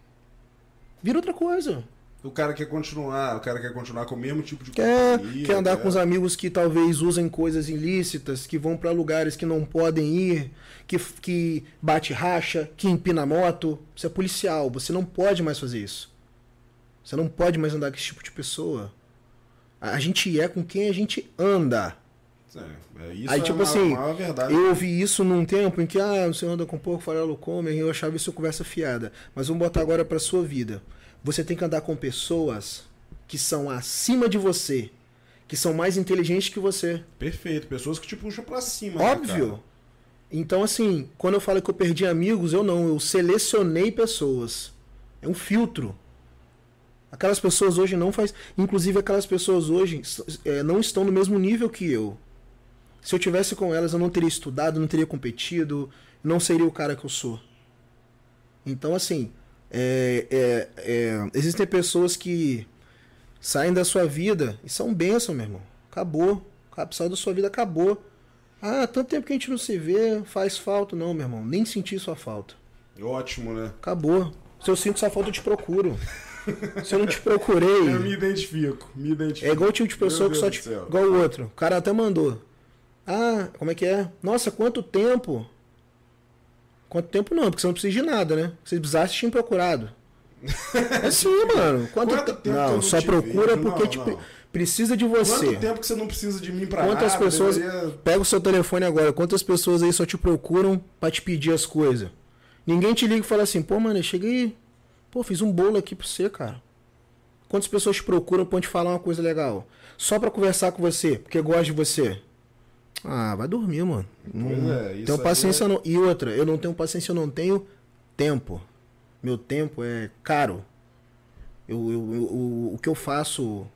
Vira outra coisa. O cara quer continuar, o cara quer continuar com o mesmo tipo de Quer, quer andar quer- com os amigos que talvez usem coisas ilícitas, que vão pra lugares que não podem ir, que, que bate racha, que empina moto. Você é policial, você não pode mais fazer isso. Você não pode mais andar com esse tipo de pessoa. A gente é com quem a gente anda. É, é, isso Aí, é tipo a assim. Eu ouvi isso num tempo em que, ah, você anda com pouco farelo come, e eu achava isso conversa fiada. Mas vamos botar agora pra sua vida. Você tem que andar com pessoas que são acima de você, que são mais inteligentes que você. Perfeito, pessoas que te puxam pra cima. né, Óbvio. cara? Então, assim, quando eu falo que eu perdi amigos, eu não, eu selecionei pessoas. É um filtro. Aquelas pessoas hoje não faz. Inclusive aquelas pessoas hoje é, não estão no mesmo nível que eu. Se eu tivesse com elas, eu não teria estudado, não teria competido, não seria o cara que eu sou. Então, assim, é, é, é, existem pessoas que saem da sua vida e são bênção, meu irmão. Acabou. Saiu da sua vida, acabou. Ah, tanto tempo que a gente não se vê, faz falta. Não, meu irmão, nem senti sua falta. Ótimo, né? Acabou. Se eu sinto sua falta, eu te procuro. Se eu não te procurei. Eu me identifico, me identifico. É igual o tipo de pessoa que só te. Igual o outro. O cara até mandou. Ah, como é que é? Nossa, quanto tempo? Quanto tempo não, porque você não precisa de nada, né? Se precisasse, tinha procurado. É sim, (laughs) mano. Quanto, Quanto te... tempo? Não, só procura vejo? porque não, te... não. precisa de você. Quanto tempo que você não precisa de mim pra Quantas nada? pessoas. Deveria... Pega o seu telefone agora. Quantas pessoas aí só te procuram pra te pedir as coisas? Ninguém te liga e fala assim, pô, mano, eu cheguei. Pô, fiz um bolo aqui pra você, cara. Quantas pessoas te procuram pra te falar uma coisa legal? Só pra conversar com você, porque gosta de você. Ah, vai dormir, mano. Não é, tenho paciência é... não. E outra, eu não tenho paciência, eu não tenho tempo. Meu tempo é caro. Eu, eu, eu o, o que eu faço,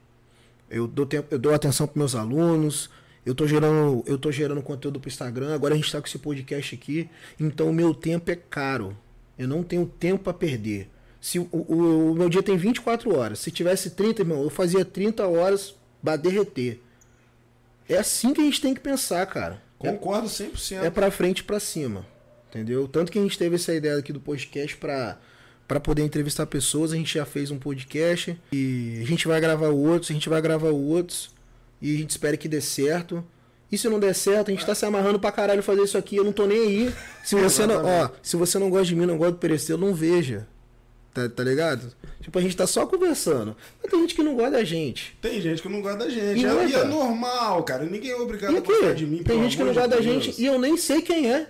eu dou tempo, eu dou atenção para meus alunos. Eu tô gerando, eu tô gerando conteúdo pro Instagram. Agora a gente tá com esse podcast aqui, então o meu tempo é caro. Eu não tenho tempo para perder. Se o, o, o, meu dia tem 24 horas, se tivesse 30, irmão, eu fazia 30 horas para derreter. É assim que a gente tem que pensar, cara. Concordo 100%. É para frente e para cima. Entendeu? Tanto que a gente teve essa ideia aqui do podcast para para poder entrevistar pessoas, a gente já fez um podcast e a gente vai gravar outros, a gente vai gravar outros e a gente espera que dê certo. E se não der certo, a gente tá se amarrando pra caralho fazer isso aqui, eu não tô nem aí. Se você não, ó, se você não gosta de mim, não gosta do Pereceu, não veja. Tá, tá ligado? Tipo, a gente tá só conversando. Mas tem gente que não gosta da gente. Tem gente que não gosta da gente. E, é, e é normal, cara. Ninguém é obrigado a gostar de mim. Tem gente que não gosta da gente e eu nem sei quem é.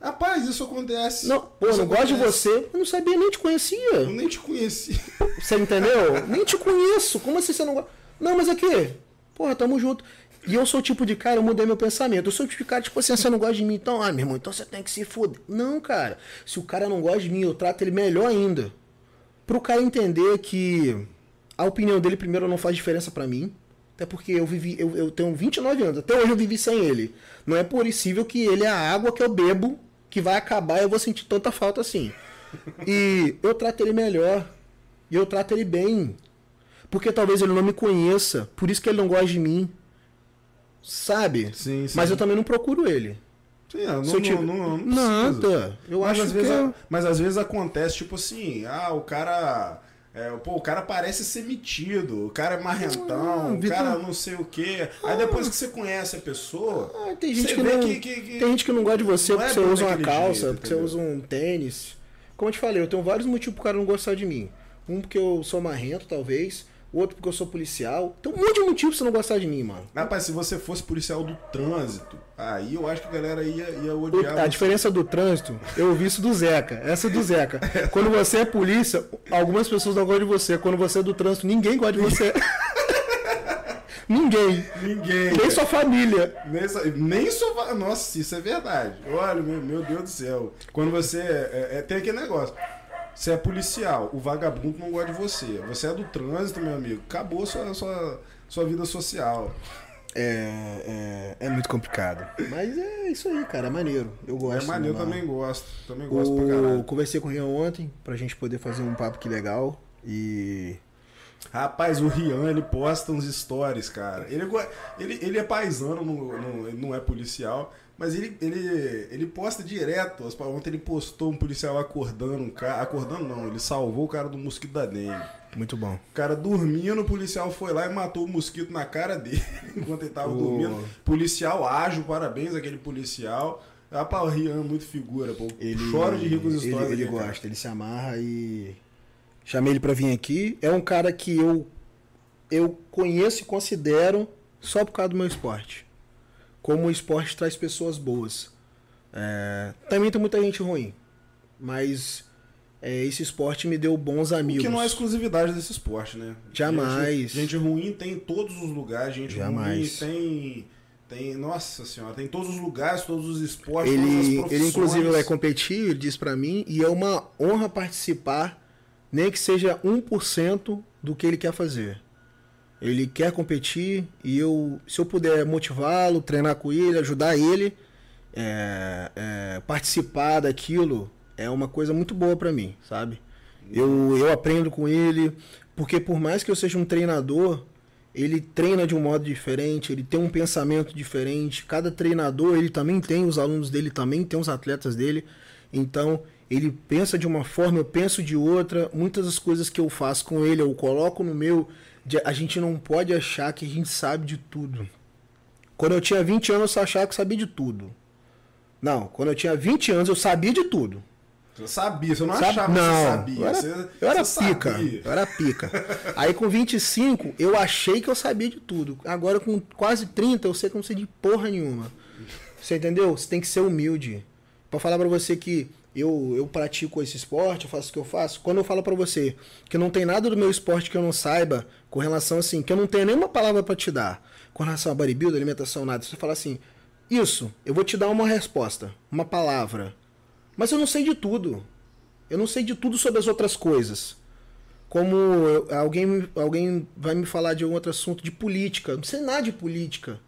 Rapaz, isso acontece. Não, pô, isso não gosto de você. Eu não sabia, nem te conhecia. Eu nem te conheci. Você entendeu? nem te conheço. Como assim você não gosta? Não, mas aqui. Porra, tamo junto. E eu sou o tipo de cara, eu mudei meu pensamento. Eu sou o tipo de cara, tipo assim, você não gosta de mim, então, ah, meu irmão, então você tem que se foder. Não, cara. Se o cara não gosta de mim, eu trato ele melhor ainda. Pro cara entender que a opinião dele, primeiro, não faz diferença para mim. Até porque eu vivi, eu, eu tenho 29 anos, até hoje eu vivi sem ele. Não é possível que ele é a água que eu bebo, que vai acabar e eu vou sentir tanta falta assim. E eu trato ele melhor. E eu trato ele bem. Porque talvez ele não me conheça, por isso que ele não gosta de mim. Sabe? Sim, sim. Mas eu também não procuro ele. Sim, não, não, tipo, não, não, Nada. Eu mas acho às vezes, que... Mas às vezes acontece, tipo assim, ah, o cara. É, pô, o cara parece ser metido, o cara é marrentão, ah, o cara não sei o quê. Ah. Aí depois que você conhece a pessoa. Ah, tem gente que não, que, que, que, Tem gente que não gosta de você porque é você usa uma calça, jeito, porque entendeu? você usa um tênis. Como eu te falei, eu tenho vários motivos pro cara não gostar de mim. Um porque eu sou marrento, talvez outro porque eu sou policial. Tem um monte de motivo pra você não gostar de mim, mano. Rapaz, se você fosse policial do trânsito, aí eu acho que a galera ia, ia odiar. O, a diferença do trânsito, eu ouvi isso do Zeca. Essa é do Zeca. (laughs) Quando você é polícia, algumas pessoas não gostam de você. Quando você é do trânsito, ninguém gosta de você. (laughs) Ninguém. Ninguém. Nem sua família. Nem, sua, nem sua. Nossa, isso é verdade. Olha, meu, meu Deus do céu. Quando você. É, é, tem aquele negócio. Você é policial, o vagabundo não gosta de você. Você é do trânsito, meu amigo. Acabou sua, sua, sua vida social. É, é, é, muito complicado. Mas é isso aí, cara. É maneiro. Eu gosto. É maneiro, eu também gosto. Também gosto o... pra caralho. Conversei com o Rian ontem pra gente poder fazer um papo que legal. E. Rapaz, o Rian, ele posta uns stories, cara. Ele, ele, ele é paisano, não, não, não é policial. Mas ele, ele, ele posta direto. Ontem ele postou um policial acordando um cara. Acordando não, ele salvou o cara do mosquito da dengue. Muito bom. O cara dormindo, o policial foi lá e matou o mosquito na cara dele (laughs) enquanto ele tava oh. dormindo. Policial ágil, parabéns aquele policial. Ah, o Rian é muito figura, pô. Ele, Chora de rir com as histórias. Ele, ele gosta, cara. ele se amarra e. Chamei ele pra vir aqui. É um cara que eu, eu conheço e considero só por causa do meu esporte como o esporte traz pessoas boas. É, também tem muita gente ruim, mas é, esse esporte me deu bons amigos. Que não é exclusividade desse esporte, né? Jamais. Gente, gente ruim tem em todos os lugares, gente Jamais. ruim tem. Tem, nossa senhora, tem todos os lugares, todos os esportes, ele, Ele inclusive vai competir, ele diz para mim, e é uma honra participar Nem que seja 1% do que ele quer fazer. Ele quer competir e eu, se eu puder motivá-lo, treinar com ele, ajudar ele, é, é, participar daquilo, é uma coisa muito boa pra mim, sabe? Eu, eu aprendo com ele, porque por mais que eu seja um treinador, ele treina de um modo diferente, ele tem um pensamento diferente. Cada treinador, ele também tem os alunos dele, também tem os atletas dele. Então, ele pensa de uma forma, eu penso de outra. Muitas das coisas que eu faço com ele, eu coloco no meu. A gente não pode achar que a gente sabe de tudo. Quando eu tinha 20 anos, eu achava que sabia de tudo. Não, quando eu tinha 20 anos, eu sabia de tudo. Você sabia, você não Sabe? achava que não, você sabia. Eu era, você, eu era pica. sabia. Eu era pica. Aí com 25, eu achei que eu sabia de tudo. Agora com quase 30, eu sei que eu não sei de porra nenhuma. Você entendeu? Você tem que ser humilde. Pra falar pra você que eu, eu pratico esse esporte, eu faço o que eu faço. Quando eu falo pra você que não tem nada do meu esporte que eu não saiba, com relação assim, que eu não tenho nenhuma palavra pra te dar, com relação a bodybuilder, alimentação, nada. Você fala assim, isso, eu vou te dar uma resposta, uma palavra. Mas eu não sei de tudo. Eu não sei de tudo sobre as outras coisas. Como eu- alguém, alguém vai me falar de um outro assunto de política. Não sei nada de política.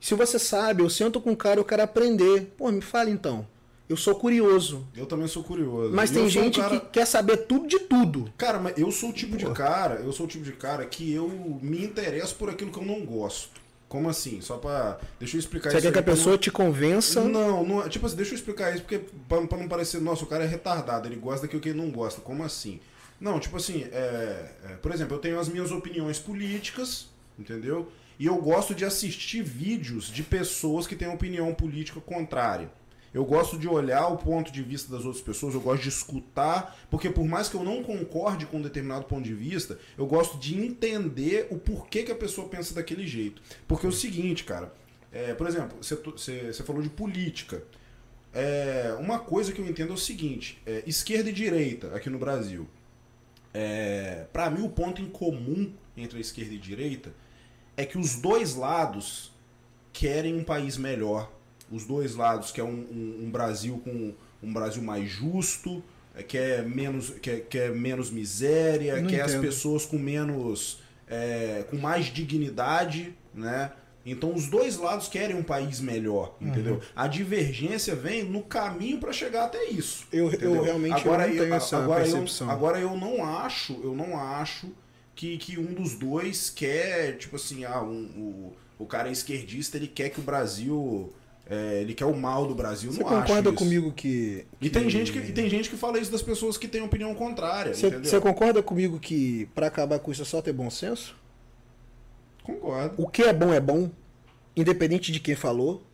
Se você sabe, eu sento com um cara, eu quero aprender. Pô, me fala então. Eu sou curioso. Eu também sou curioso. Mas E tem um gente cara- que quer saber tudo de tudo. Cara, mas eu sou o tipo de cara, eu sou o tipo de cara que eu me interesso por aquilo que eu não gosto. Como assim? Só pra. Deixa eu explicar Você isso quer que a pra não- pessoa te convença? Não, não, tipo assim, deixa eu explicar isso, porque pra, pra não parecer, nossa, o cara é retardado, ele gosta daquilo que ele não gosta. Como assim? Não, tipo assim, é, é, por exemplo, eu tenho as minhas opiniões políticas, entendeu? E eu gosto de assistir vídeos de pessoas que têm opinião política contrária. Eu gosto de olhar o ponto de vista das outras pessoas, eu gosto de escutar, porque por mais que eu não concorde com um determinado ponto de vista, eu gosto de entender o porquê que a pessoa pensa daquele jeito. Porque é o seguinte, cara, é, por exemplo, você, falou de política. É, uma coisa que eu entendo é o seguinte: é, esquerda e direita aqui no Brasil. É, para mim, o ponto em comum entre a esquerda e a direita é que os dois lados querem um país melhor. Os dois lados querem um, um- um Brasil com um Brasil mais justo, é, quer menos, quer, quer menos miséria, Não quer as entendo. pessoas com menos. é, com mais dignidade, né? Então os dois lados querem um país melhor, entendeu? Uhum. A divergência vem no caminho para chegar até isso. Eu, eu realmente agora não eu, essa agora percepção. Eu, agora eu não acho, eu não acho que, que um dos dois quer, tipo assim, ah, um, o, o cara é esquerdista, ele quer que o Brasil. É, ele quer o mal do Brasil. Você não concorda comigo que. E tem, gente que, e tem gente que fala isso das pessoas que têm opinião contrária. Você, entendeu? você concorda comigo que pra acabar com isso é só ter bom senso? Concordo. O que é bom é bom, independente de quem falou.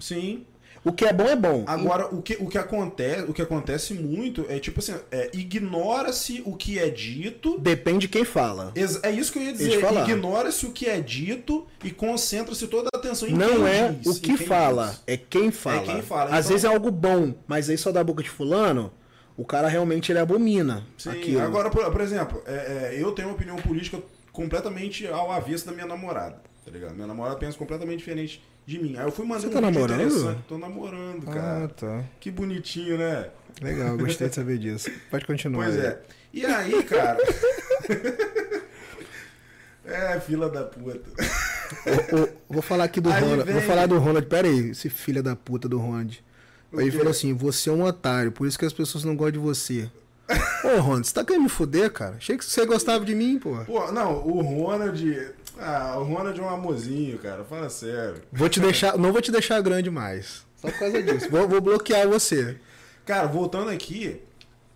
Sim. O que é bom é bom. Agora, o que, o, que acontece, o que acontece muito é tipo assim, é, ignora-se o que é dito. Depende de quem fala. É isso que eu ia dizer. Ignora-se o que é dito e concentra-se toda a atenção em quem Não é diz, o que quem fala, diz. é quem fala. quem fala, Às então- vezes é algo bom, mas aí só da boca de fulano, o cara realmente ele abomina Sim, aquilo. agora, por, por exemplo, é, é, eu tenho uma opinião política completamente ao avesso da minha namorada, tá ligado? Minha namorada pensa completamente diferente de mim. Aí eu fui mandar Você um tá vídeo namorando? Tô namorando, cara. Ah, tá. Que bonitinho, né? Legal, gostei de saber disso. Pode continuar. Pois aí. é. E aí, cara... (laughs) é, fila da puta. Ô, ô, vou falar aqui do Aí Ronald. vem- Vou falar do Ronald. Pera aí, esse filho da puta do Ronald. Ele falou assim: você é um otário, por isso que as pessoas não gostam de você. Ô, Ronald, você tá querendo me fuder, cara? Achei que você gostava de mim, pô. Pô, não, o Ronald... Ah, o Ronald é um amorzinho, cara. Fala sério. Vou te deixar, não vou te deixar grande mais. Só por causa disso. Vou, vou bloquear você. Cara, voltando aqui,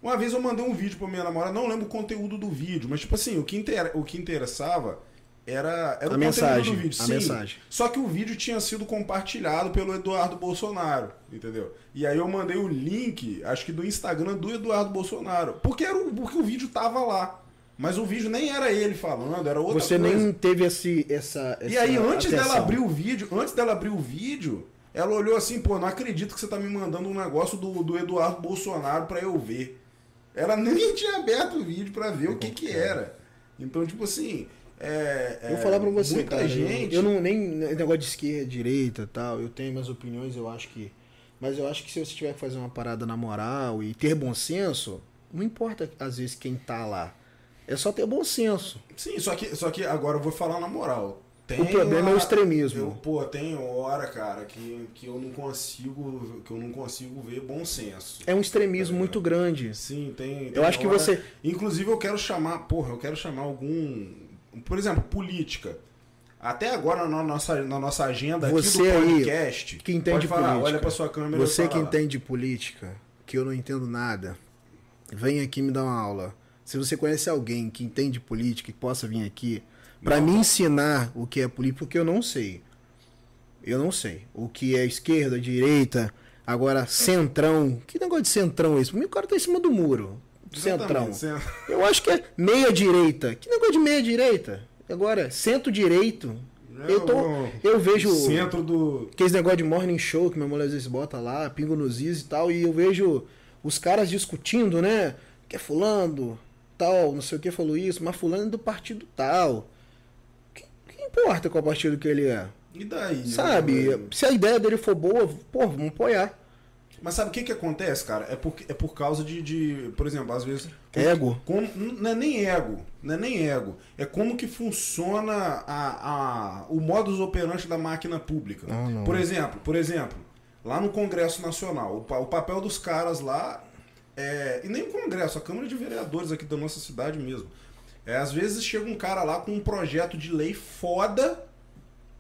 uma vez eu mandei um vídeo pra minha namorada, não lembro o conteúdo do vídeo, mas tipo assim, o que, inter... o que interessava era, era A o mensagem, conteúdo do vídeo. a Sim, mensagem. Só que o vídeo tinha sido compartilhado pelo Eduardo Bolsonaro, entendeu? E aí eu mandei o link, acho que do Instagram do Eduardo Bolsonaro, porque, era o... porque o vídeo tava lá. Mas o vídeo nem era ele falando, era outra Você coisa. nem teve esse, essa, E essa aí, antes dela atenção. abrir o vídeo, antes dela abrir o vídeo, ela olhou assim, pô, não acredito que você tá me mandando um negócio do, do Eduardo Bolsonaro pra eu ver. Ela (laughs) nem tinha aberto o vídeo pra ver o que que era. Então, tipo assim, é, Eu é, vou falar pra você, muita cara. gente... Eu, não nem negócio de esquerda, direita, tal. Eu tenho minhas opiniões, eu acho que, mas eu acho que se você tiver que fazer uma parada na moral e ter bom senso, Não importa, às vezes, quem tá lá. É só ter bom senso. Sim, só que, só que agora eu vou falar na moral. Tem O problema é o extremismo. Eu, pô, tem hora, cara, que, que eu não consigo. Que eu não consigo ver bom senso. É um extremismo muito grande. Sim, tem. Eu tem acho que hora- você- Inclusive, eu quero chamar. Porra, eu quero chamar algum. Por exemplo, política. Até agora na nossa, na nossa agenda Você aqui do aí, podcast. que entende falar, política. olha pra sua câmera e Você que entende política, que eu não entendo nada, vem aqui me dar uma aula. Se você conhece alguém que entende política e possa vir aqui para me ensinar o que é política, porque eu não sei. Eu não sei. O que é esquerda, direita, agora centrão. Que negócio de centrão é esse? Pra mim o cara tá em cima do muro. Centrão. Exatamente, Eu acho que é meia direita. Que negócio de meia direita? Agora, centro-direito. Eu, tô, eu vejo Centro do. aqueles negócio de morning show que minha mulher às vezes bota lá, pingo nos is e tal, e eu vejo os caras discutindo, né? Que é fulano, tal, não sei o que falou isso, mas fulano é do partido tal. Que, que importa qual partido que ele é? E daí? Sabe? né? Se a ideia dele for boa, pô, vamos apoiar. Mas sabe o que que acontece, cara? É por, é por causa de, de, por exemplo, às vezes... Ego. Como, não é nem ego, não é nem ego. É como que funciona a, a, o modus operandi da máquina pública. Não, não. Por exemplo, por exemplo, lá no Congresso Nacional, o, o papel dos caras lá é, e nem o Congresso, a Câmara de Vereadores aqui da nossa cidade mesmo. É, às vezes chega um cara lá com um projeto de lei foda,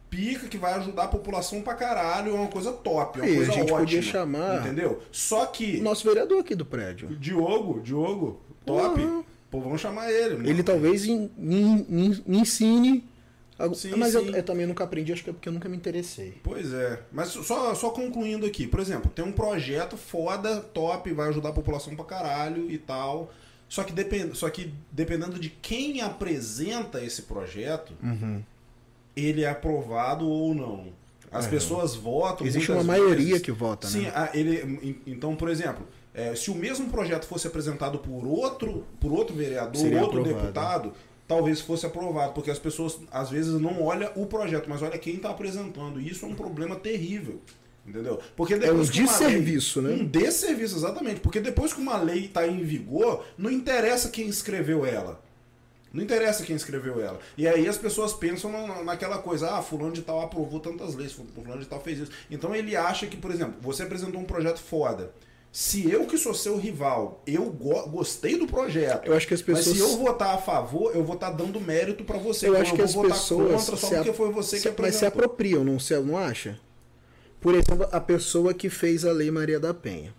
pica, que vai ajudar a população pra caralho, é uma coisa top, é uma a coisa gente ótima. podia chamar- Entendeu? Só que Nosso vereador aqui do prédio. Diogo, Diogo, top. Uhum. Pô, vamos chamar ele. mano. Ele talvez en- en- me ensine. Sim, mas eu, sim. eu também nunca aprendi, acho que é porque eu nunca me interessei. Pois é. Mas só, só concluindo aqui, por exemplo, tem um projeto foda, top, vai ajudar a população pra caralho e tal. Só que, depend, só que dependendo de quem apresenta esse projeto, Uhum. ele é aprovado ou não. As É. pessoas votam. Existe uma maioria vezes. que vota, Sim, né? a- ele, então, por exemplo, é, se o mesmo projeto fosse apresentado por outro, por outro vereador, Seria outro aprovado. deputado, talvez fosse aprovado, porque as pessoas às vezes não olham o projeto, mas olha quem está apresentando. E isso é um problema terrível. Entendeu? Porque depois um que uma desserviço, lei, né? Um desserviço, exatamente. Porque depois que uma lei está em vigor, não interessa quem escreveu ela. Não interessa quem escreveu ela. E aí as pessoas pensam na- naquela coisa, ah, fulano de tal aprovou tantas leis, fulano de tal fez isso. Então ele acha que, por exemplo, você apresentou um projeto foda. Se eu que sou seu rival, eu go- gostei do projeto. Eu acho que as pessoas. Mas se eu votar a favor, eu vou estar dando mérito pra você. Eu Então acho que as vou votar pessoas contra só se porque foi você que se- mas se apresentou. apropriam, não, se, não acha? Por exemplo, a pessoa que fez a Lei Maria da Penha.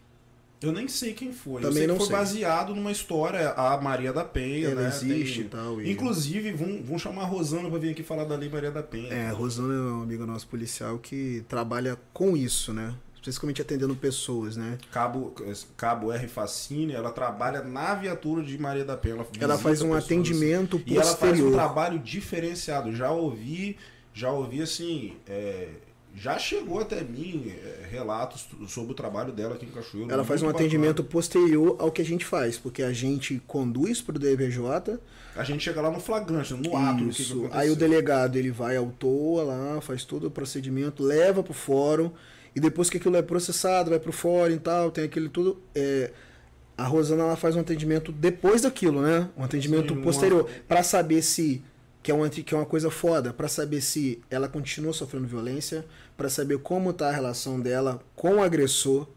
Eu nem sei quem foi. Também eu não foi sei. baseado numa história, a Maria da Penha, Ela né? existe Tem- e tal, e- Inclusive, vão, vão chamar a Rosana pra vir aqui falar da Lei Maria da Penha. É, a Rosana é um amigo nosso policial que trabalha com isso, né? Principalmente atendendo pessoas, né? Cabo, Cabo R. Facine, ela trabalha na viatura de Maria da Penha. Ela, Ela faz um pessoas, atendimento assim. E ela faz um posterior. trabalho diferenciado. Já ouvi, já ouvi assim. é, já chegou até mim é, relatos sobre o trabalho dela aqui em Cachoeiro. Ela faz um muito atendimento bacana. posterior ao que a gente faz, porque a gente conduz pro DVJ, A gente chega lá no flagrante, no ato. do que que Isso. Aí o delegado ele vai ao toa lá, faz todo o procedimento, leva pro fórum e depois que aquilo é processado, vai pro fórum e tal, tem aquele tudo. é, a Rosana ela faz um atendimento depois daquilo, né? Um atendimento Sim, uma- posterior Pra saber se que é, uma, que é uma coisa foda, pra saber se ela continua sofrendo violência, pra saber como tá a relação dela com o agressor.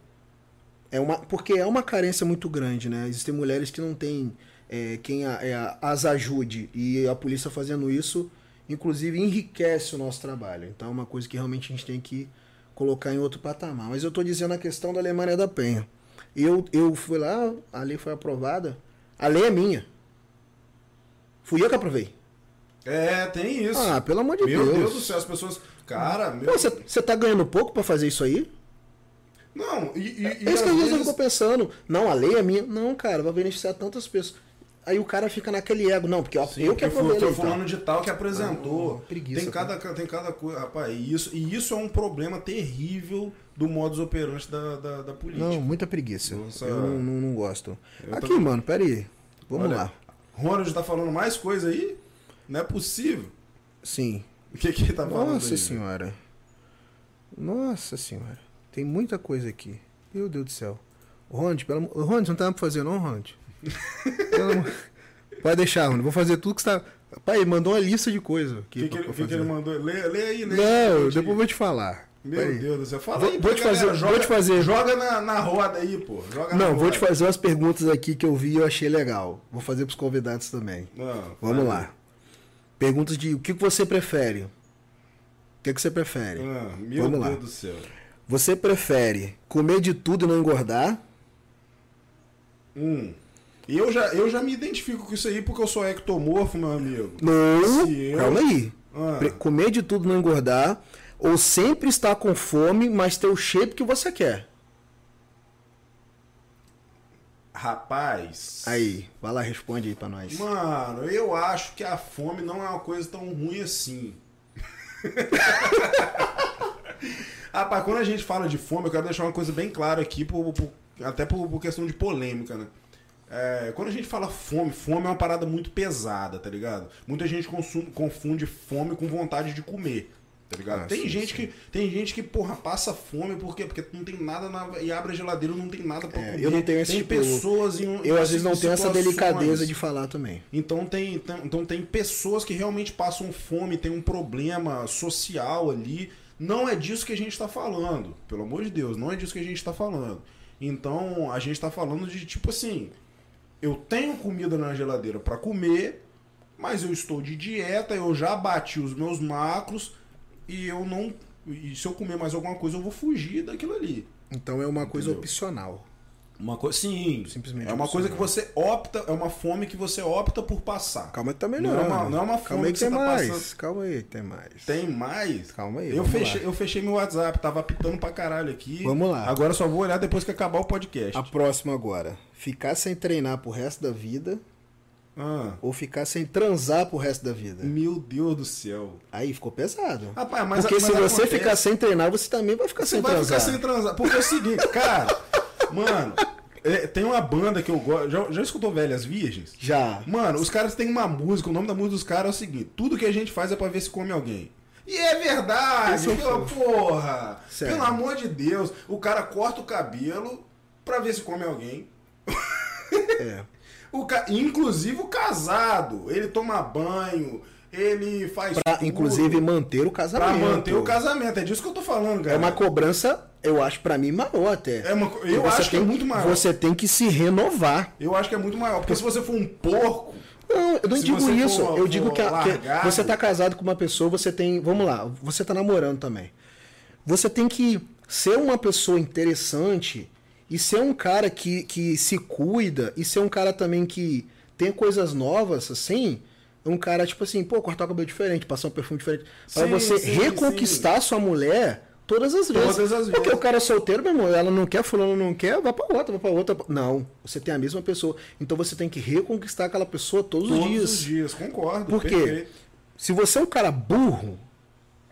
É uma, porque é uma carência muito grande, né? Existem mulheres que não têm é, quem a- é, as ajude. E a polícia fazendo isso, inclusive, enriquece o nosso trabalho. Então é uma coisa que realmente a gente tem que colocar em outro patamar. Mas eu estou dizendo a questão da Lei Maria da Penha. Eu, eu fui lá, a lei foi aprovada. A lei é minha. Fui eu que aprovei. É, tem isso. Ah, pelo amor de meu Deus. Deus. do céu, as pessoas. Cara, meu. Você tá ganhando pouco pra fazer isso aí? Não, e. e, É isso que às vezes eu fico pensando. Não, a lei é minha. Não, cara, vai beneficiar tantas pessoas. Aí o cara fica naquele ego. Não, porque ó, Sim, eu que aprovei foi lei, tá? fulano de tal que apresentou. Ah, preguiça, tem, cada, tem cada coisa. Rapaz, e isso, e isso é um problema terrível do modus operandi da, da, da política. Não, muita preguiça. Nossa. Eu não, não, não gosto. Aqui, mano, pera aí. Vamos Olha, lá. Ronald tá falando mais coisa aí? Não é possível. Sim. O que que ele tá falando Nossa aí? senhora. Nossa senhora. Tem muita coisa aqui. Meu Deus do céu. Ronde, pelo você não tá pra fazer não, Ronde? (laughs) Eu não- Pode deixar, mano. Vou fazer tudo que você tá. Pai, ele mandou uma lista de coisas. O que, que, pra que, que ele mandou? Lê, lê aí, lê aí. Não, aí. depois eu vou te falar. Meu Peraí. Deus do céu. Fala Vou- aí, vou te galera, fazer- joga, vou te fazer- Joga na, na roda aí, pô. Joga na Não, vou te fazer umas perguntas aqui que eu vi e eu achei legal. Vou fazer pros convidados também. Não, Vamos vai. lá. Perguntas de o que que você prefere? O que, que você prefere? Ah, meu Vamos Deus lá. do céu. Você prefere comer de tudo e não engordar? Hum. Eu já, eu já me identifico com isso aí porque eu sou ectomorfo, meu amigo. Não. Eu- Calma aí. Ah. Comer de tudo não engordar ou sempre estar com fome, mas ter o shape que você quer? Rapaz. Aí, vai lá, responde aí pra nós. Mano, eu acho que a fome não é uma coisa tão ruim assim. (laughs) Rapaz, quando a gente fala de fome, eu quero deixar uma coisa bem clara aqui, por- por- até por, por questão de polêmica, né? É, quando a gente fala fome, fome é uma parada muito pesada, tá ligado? Muita gente consum- confunde fome com vontade de comer, tá ligado? Ah, tem, sim, gente sim. Que, tem gente que, porra, passa fome por quê? Porque não tem nada na, e abre a geladeira não tem nada pra É, comer. eu não tenho esse Tem tipo- pessoas em Eu às vezes não tenho essa delicadeza de falar também. Então tem, tem- então tem pessoas que realmente passam fome, tem um problema social ali. Não é disso que a gente está falando. Pelo amor de Deus, não é disso que a gente está falando. Então a gente está falando de tipo assim: eu tenho comida na geladeira para comer, mas eu estou de dieta, eu já bati os meus macros e eu não. E se eu comer mais alguma coisa, eu vou fugir daquilo ali. Então é uma coisa Entendeu? opcional. Uma coisa, sim, Simplesmente é uma coisa que você opta, é uma fome que você opta por passar. Calma aí também Não não. é uma- não é uma fome Calma aí que que tem você tá mais. passando. Calma aí, tem mais. Tem mais? Calma aí. Eu fechei, lá. eu fechei meu WhatsApp, tava apitando pra caralho aqui. Vamos lá. Agora só vou olhar depois que acabar o podcast. A próxima agora. Ficar sem treinar pro resto da vida Ah, ou ficar sem transar pro resto da vida? meu Deus do céu. Aí ficou pesado. Rapaz, mas Porque mas se você acontece- ficar sem treinar, você também vai ficar Você sem vai transar. ficar sem transar. Porque é o seguinte, cara, (laughs) mano, é, tem uma banda que eu gosto. Já, já escutou Velhas Virgens? Já. Mano, os caras têm uma música, o nome da música dos caras é o seguinte: tudo que a gente faz é pra ver se come alguém. E é verdade, é pela porra. Sério. Pelo amor de Deus, o cara corta o cabelo pra ver se come alguém. É. (laughs) O ca... Inclusive o casado, ele toma banho, ele faz Pra, tudo inclusive, manter o pra casamento. manter o casamento. É disso que eu tô falando, cara. É uma cobrança, eu acho, pra mim, maior até. É uma eu Você acho que é tem- muito maior. Você tem que se renovar. Eu acho que é muito maior, porque se você for um porco, Não, eu não digo isso. for- eu digo for que, a- que você tá casado com uma pessoa, você tem. Vamos lá, você tá namorando também. Você tem que ser uma pessoa interessante e ser um cara que, que se cuida e ser um cara também que tem coisas novas, assim. Um cara, tipo assim, pô, cortar o cabelo diferente, passar um perfume diferente. Pra Sim, você sim, reconquistar sua mulher todas as vezes. Todas as Porque vezes. o cara é solteiro, meu irmão, ela não quer, fulano não quer, vai pra outra, vai pra outra. Não, você tem a mesma pessoa. Então você tem que reconquistar aquela pessoa todos, todos os dias. os dias, concordo. Por quê? perfeito. Se você é um cara burro,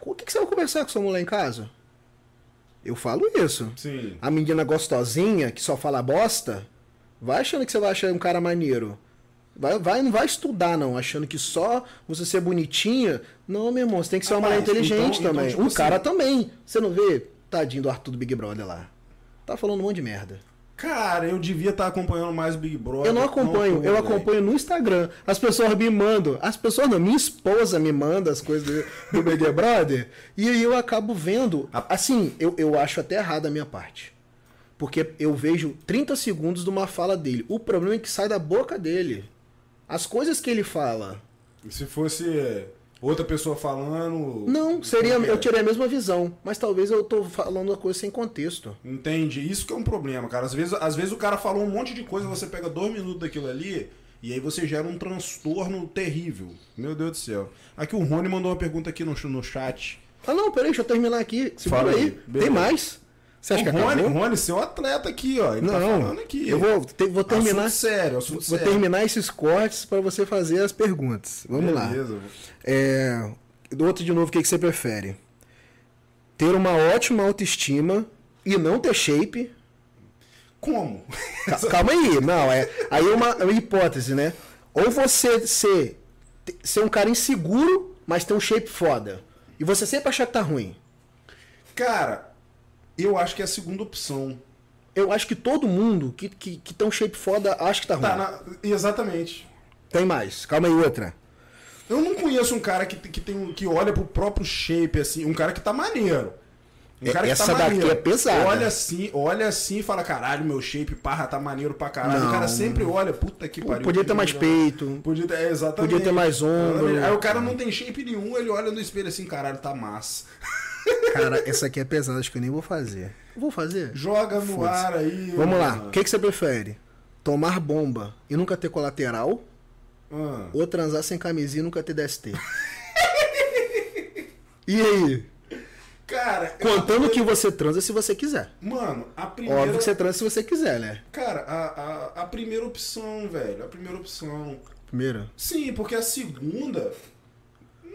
o que, que você vai conversar com sua mulher em casa? Eu falo isso. Sim. A menina gostosinha, que só fala bosta, vai achando que você vai achar um cara maneiro. Vai, vai, não vai estudar, não, achando que só você ser bonitinha. Não, meu irmão, você tem que ser uma mulher Rapaz, inteligente então- então, também. tipo um assim- cara também. Você não vê? Tadinho do Arthur do Big Brother lá. Tá falando um monte de merda. Cara, eu devia estar acompanhando mais o Big Brother. Eu não acompanho, tô, eu acompanho no Instagram. As pessoas me mandam, as pessoas não, minha esposa me manda as coisas do, do Big (laughs) Brother, e aí eu acabo vendo. Assim, eu, eu acho até errado a minha parte. Porque eu vejo 30 segundos de uma fala dele. O problema é que sai da boca dele. As coisas que ele fala. Se fosse outra pessoa falando. Não, seria. que Eu é? tirei a mesma visão. Mas talvez eu tô falando a coisa sem contexto. Entende? Isso que é um problema, cara. Às vezes, às vezes o cara falou um monte de coisa, você pega dois minutos daquilo ali. E aí você gera um transtorno terrível. Meu Deus do céu. Aqui o Rony mandou uma pergunta aqui no, no chat. Ah, não, peraí, deixa eu terminar aqui. Segura Fala aí, aí. Tem mais? Você acha o que Rony, acabou? Rony, seu atleta aqui, ó. Ele tá Não, falando aqui. eu vou, te- vou terminar. Assunto sério, assunto Vou sério. terminar esses cortes para você fazer as perguntas. Vamos lá. Beleza. É, do outro de novo, o que, que você prefere? Ter uma ótima autoestima e não ter shape. Como? Ca- Calma aí, não, é. Aí é uma, é uma hipótese, né? Ou você ser, ser um cara inseguro, mas ter um shape foda. E você sempre achar que tá ruim. Cara, eu acho que é a segunda opção. Eu acho que todo mundo que, que, que tem um shape foda acha que tá ruim. Tá, na- exatamente. Tem mais. Calma aí, outra. Eu não conheço um cara que, que, tem, que olha pro próprio shape, assim, um cara que tá maneiro. Um cara que essa tá daqui maneiro. é pesada. Olha assim, olha assim e fala, caralho, meu shape, parra, tá maneiro pra caralho. Não. O cara sempre olha, puta que pariu. Podia que ter mais legal. peito. Podia ter, é, exatamente. Podia ter mais ombro. Exatamente. Aí o cara não tem shape nenhum, ele olha no espelho assim, caralho, tá massa. Cara, essa aqui é pesada, acho que eu nem vou fazer. Vou fazer? Joga no ar aí. Vamos lá. O que, que você prefere? Tomar bomba e nunca ter colateral? Ah. Ou transar sem camisinha e nunca ter DST? (laughs) e aí? Cara, Contando eu- que você transa se você quiser. Mano, a primeira. Óbvio que você transa se você quiser, né? Cara, a, a, a primeira opção, velho. A primeira opção. Primeiro. Sim, porque a segunda.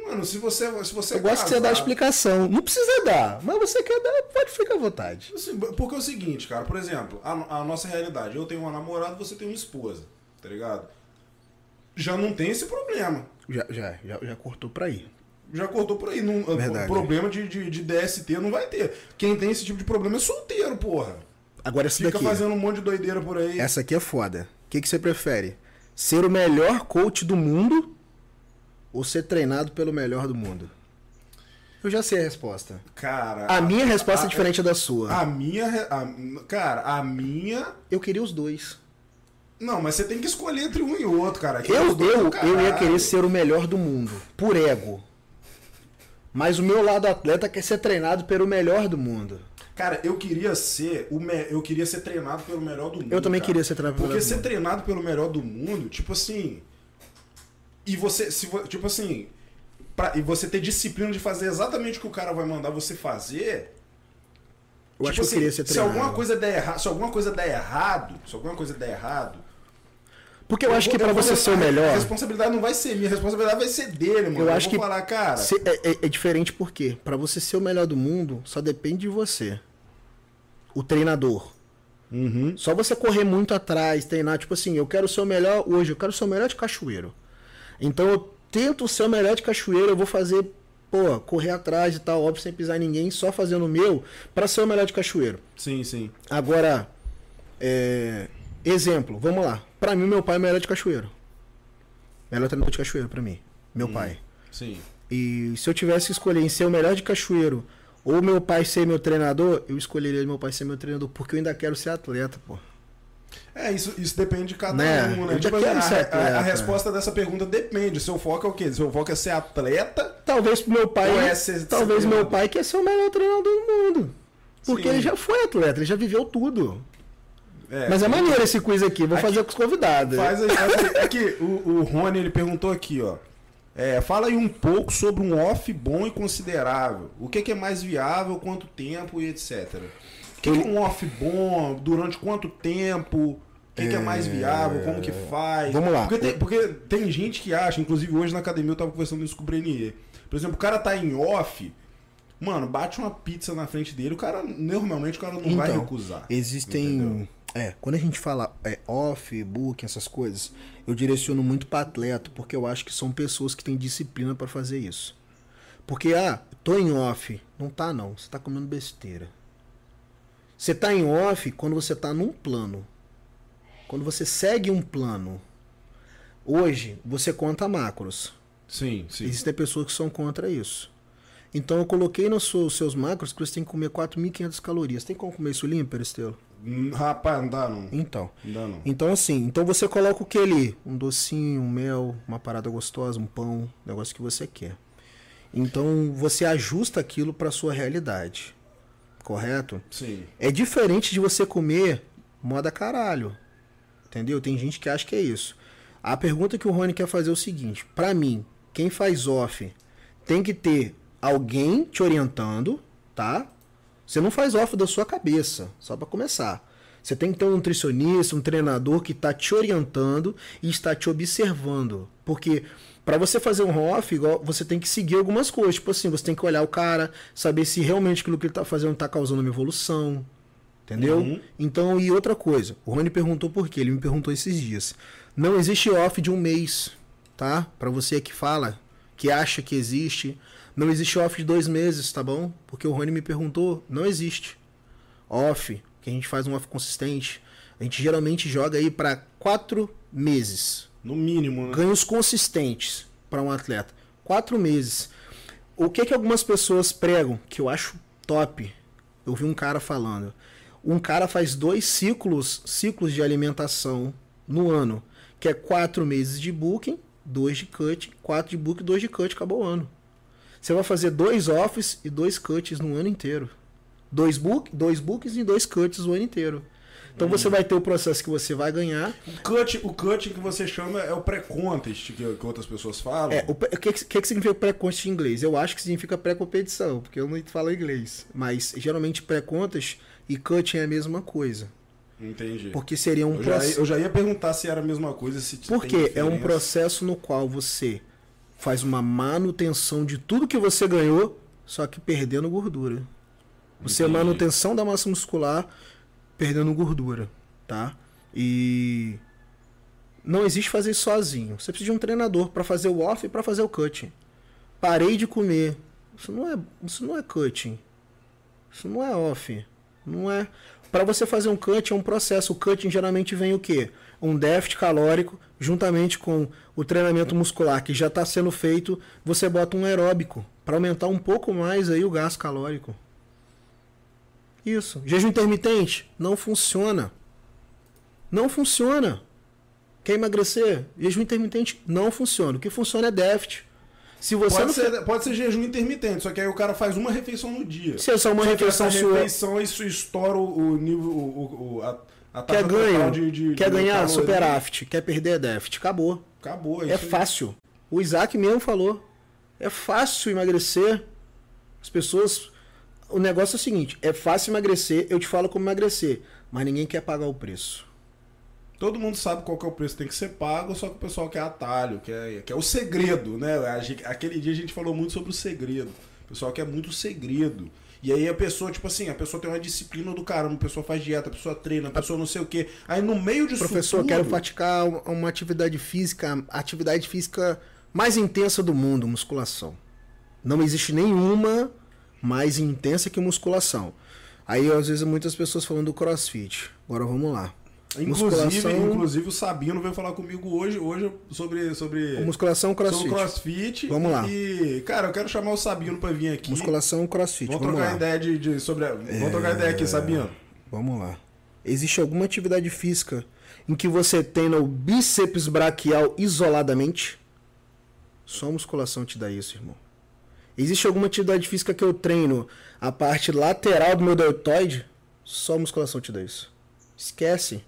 Mano, se você. Se você Eu gosto que você dá a casar- explicação. Não precisa dar, mas você quer dar, pode ficar à vontade. Assim, porque é o seguinte, cara, por exemplo, a, a nossa realidade, eu tenho uma namorada, você tem uma esposa, tá ligado? Já não tem esse problema. Já, já, já, já cortou pra ir. Já cortou por aí. Não, Verdade. o problema de, de, de DST não vai ter. Quem tem esse tipo de problema é solteiro, porra. Agora essa Fica daqui. fazendo um monte de doideira por aí. Essa aqui é foda. O que, que você prefere? Ser o melhor coach do mundo ou ser treinado pelo melhor do mundo? Eu já sei a resposta. Cara. A minha resposta a- é diferente da sua. A minha. a- cara, a minha. Eu queria os dois. Não, mas você tem que escolher entre um e outro, cara. Que Eu, eu, eu ia querer ser o melhor do mundo, por ego. Mas o meu lado atleta quer ser treinado pelo melhor do mundo. Cara, eu queria ser o me... eu queria ser treinado pelo melhor do mundo. Eu também cara. queria ser treinado pelo Porque melhor do ser treinado pelo melhor do mundo, tipo assim, e você se tipo assim, pra... e você ter disciplina de fazer exatamente o que o cara vai mandar você fazer. Eu acho tipo que eu assim, queria ser se alguma coisa der errado, se alguma coisa der errado, se alguma coisa der errado, Porque eu, acho vou- que pra vou você ser o A melhor, responsabilidade não vai ser minha, a responsabilidade vai ser dele, mano. eu acho vou que falar, cara. é, é- é diferente porque pra você ser o melhor do mundo, só depende de você. O treinador. Uhum. Só você correr muito atrás, treinar, tipo assim, eu quero ser o melhor hoje, eu quero ser o melhor de cachoeiro. Então eu tento ser o melhor de cachoeiro, eu vou fazer, pô, correr atrás e tal, óbvio, sem pisar em ninguém, só fazendo o meu, pra ser o melhor de cachoeiro. Sim, sim. Agora, é, exemplo, vamos lá. Pra mim, meu pai é o melhor de cachoeiro. Melhor treinador de cachoeiro pra mim. Meu pai. Sim. E se eu tivesse que escolher em ser o melhor de cachoeiro ou meu pai ser meu treinador, eu escolheria meu pai ser meu treinador, porque eu ainda quero ser atleta, pô. É, isso, isso depende de cada Né? um, né? Tipo, já quero a, a- atleta. a resposta dessa pergunta depende. Seu foco é o quê? Seu foco é ser atleta? Talvez pro meu pai. É ser- talvez ser meu treinador? pai quer ser o melhor treinador do mundo. Porque Sim. ele já foi atleta, ele já viveu tudo. É, Mas é maneiro esse quiz aqui, vou Aqui- fazer com os convidados. Faz aí, faz aí. É que o, o Rony ele perguntou aqui, ó. É, fala aí um pouco sobre um off bom e considerável. O que, que é mais viável, quanto tempo e etc. O que, que é um off bom, durante quanto tempo? O que, que é mais viável, como que faz? Vamos lá. Porque tem, porque tem gente que acha, inclusive hoje na academia eu tava conversando isso com o Brenier. Por exemplo, o cara tá em off, mano, bate uma pizza na frente dele, o cara, normalmente o cara não vai Então, recusar. Existem. Entendeu? É, quando a gente fala é, off, book, essas coisas, eu direciono muito para atleta, porque eu acho que são pessoas que têm disciplina para fazer isso. Porque, ah, tô em off. Não tá, não. Você tá comendo besteira. Você tá em off quando você tá num plano. Quando você segue um plano. Hoje, você conta macros. Sim, sim. Existem pessoas que são contra isso. Então eu coloquei nos seus, seus macros que você tem que comer 4.500 calorias. Tem como comer isso limpo, Peristelo? Hum, Rapaz, não dá não. Então. Não dá não. Então assim, então você coloca o que ali? Um docinho, um mel, uma parada gostosa, um pão, negócio que você quer. Então você ajusta aquilo para sua realidade. Correto? Sim. É diferente de você comer moda caralho. Entendeu? Tem gente que acha que é isso. A pergunta que o Rony quer fazer é o seguinte: pra mim, quem faz off tem que ter alguém te orientando, tá? Você não faz off da sua cabeça, só pra começar. Você tem que ter um nutricionista, um treinador que está te orientando e está te observando. Porque para você fazer um off, igual, você tem que seguir algumas coisas. Tipo assim, você tem que olhar o cara, saber se realmente aquilo que ele tá fazendo tá causando uma evolução. Entendeu? Uhum. Então, e outra coisa, o Rony perguntou por quê? Ele me perguntou esses dias. Não existe off de um mês, tá? Para você que fala, que acha que existe. Não existe off de dois meses, tá bom? Porque o Rony me perguntou, não existe. Off que a gente faz um off consistente, a gente geralmente joga aí para quatro meses. No mínimo, né? Ganhos consistentes para um atleta. Quatro meses. O que que algumas pessoas pregam, que eu acho top. Eu vi um cara falando. Um cara faz dois ciclos, ciclos de alimentação no ano, que é quatro meses de booking, dois de cut, quatro de booking, dois de cut, acabou o ano. Você vai fazer dois offs e dois cuts no ano inteiro. Dois, book, dois bookings e dois cuts o ano inteiro. Então você vai ter o processo que você vai ganhar. O cut, o cut que você chama é o pré-contest, que, que outras pessoas falam. É, o, o que, que, que significa pré-contest em inglês? Eu acho que significa pré-competição, porque eu não falo inglês. Mas geralmente pré-contest e cut é a mesma coisa. Entendi. Porque seria um Eu já, processo. eu já ia perguntar se era a mesma coisa, se Porque é um processo no qual você faz uma manutenção de tudo que você ganhou, só que perdendo gordura. Você é Entendi. manutenção da massa muscular perdendo gordura, tá? E não existe fazer isso sozinho. Você precisa de um treinador para fazer o off e para fazer o cutting. Parei de comer. Isso não é, isso não é cutting. Isso não é off. Não é. Para você fazer um cut é um processo. O cutting geralmente vem o quê? Um déficit calórico juntamente com o treinamento muscular que já está sendo feito, você bota um aeróbico para aumentar um pouco mais aí o gasto calórico. Isso. Jejum intermitente não funciona. Não funciona. Quer emagrecer? Jejum intermitente não funciona. O que funciona é déficit. Se você Pode não ser, pode ser jejum intermitente, só que aí o cara faz uma refeição no dia. Se é só uma Só que refeição essa sua- refeição, isso estoura o, nível, o, o- a, a quer ganho, de, de- quer de ganhar superávit, quer perder déficit, acabou. Acabou. É aí. fácil. O Isaac mesmo falou. É fácil emagrecer. As pessoas. O negócio é o seguinte: é fácil emagrecer, eu te falo como emagrecer, mas ninguém quer pagar o preço. Todo mundo sabe qual que é o preço que tem que ser pago, só que o pessoal quer atalho, quer, quer o segredo, né? Aquele dia a gente falou muito sobre o segredo. O pessoal quer muito segredo. E aí a pessoa, tipo assim, a pessoa tem uma disciplina do caramba, a pessoa faz dieta, a pessoa treina, a pessoa não sei o quê. Aí no meio disso Professor, tudo, quero praticar uma uma atividade física, a atividade física mais intensa do mundo, musculação. Não existe nenhuma mais intensa que musculação. Aí, às vezes, muitas pessoas falam do crossfit. Agora vamos lá. Inclusive, Musculação- inclusive o Sabino veio falar comigo hoje, hoje sobre, sobre, Musculação, sobre crossfit. o crossfit. Vamos lá. E, cara, eu quero chamar o Sabino pra vir aqui. Musculação, crossfit. Vamos, Vamos, trocar lá. ideia de, de- sobre. a- Vamos trocar ideia aqui, Sabino. Vamos lá. Existe alguma atividade física em que você treina o bíceps braquial isoladamente? Só musculação te dá isso, irmão. Existe alguma atividade física que eu treino a parte lateral do meu deltoide? Só musculação te dá isso. Esquece.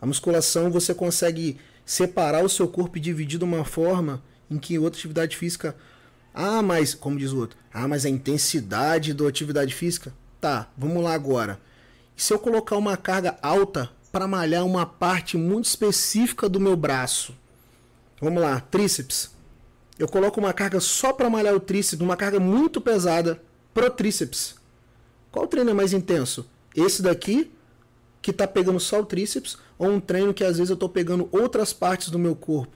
A musculação você consegue separar o seu corpo e dividir de uma forma em que outra atividade física. Ah, mas, como diz o outro, ah, mas a intensidade da atividade física. Tá, vamos lá agora. E se eu colocar uma carga alta para malhar uma parte muito específica do meu braço? Vamos lá, tríceps. Eu coloco uma carga só para malhar o tríceps, uma carga muito pesada pro tríceps. Qual treino é mais intenso? Esse daqui, que tá pegando só o tríceps, ou um treino que às vezes eu tô pegando outras partes do meu corpo?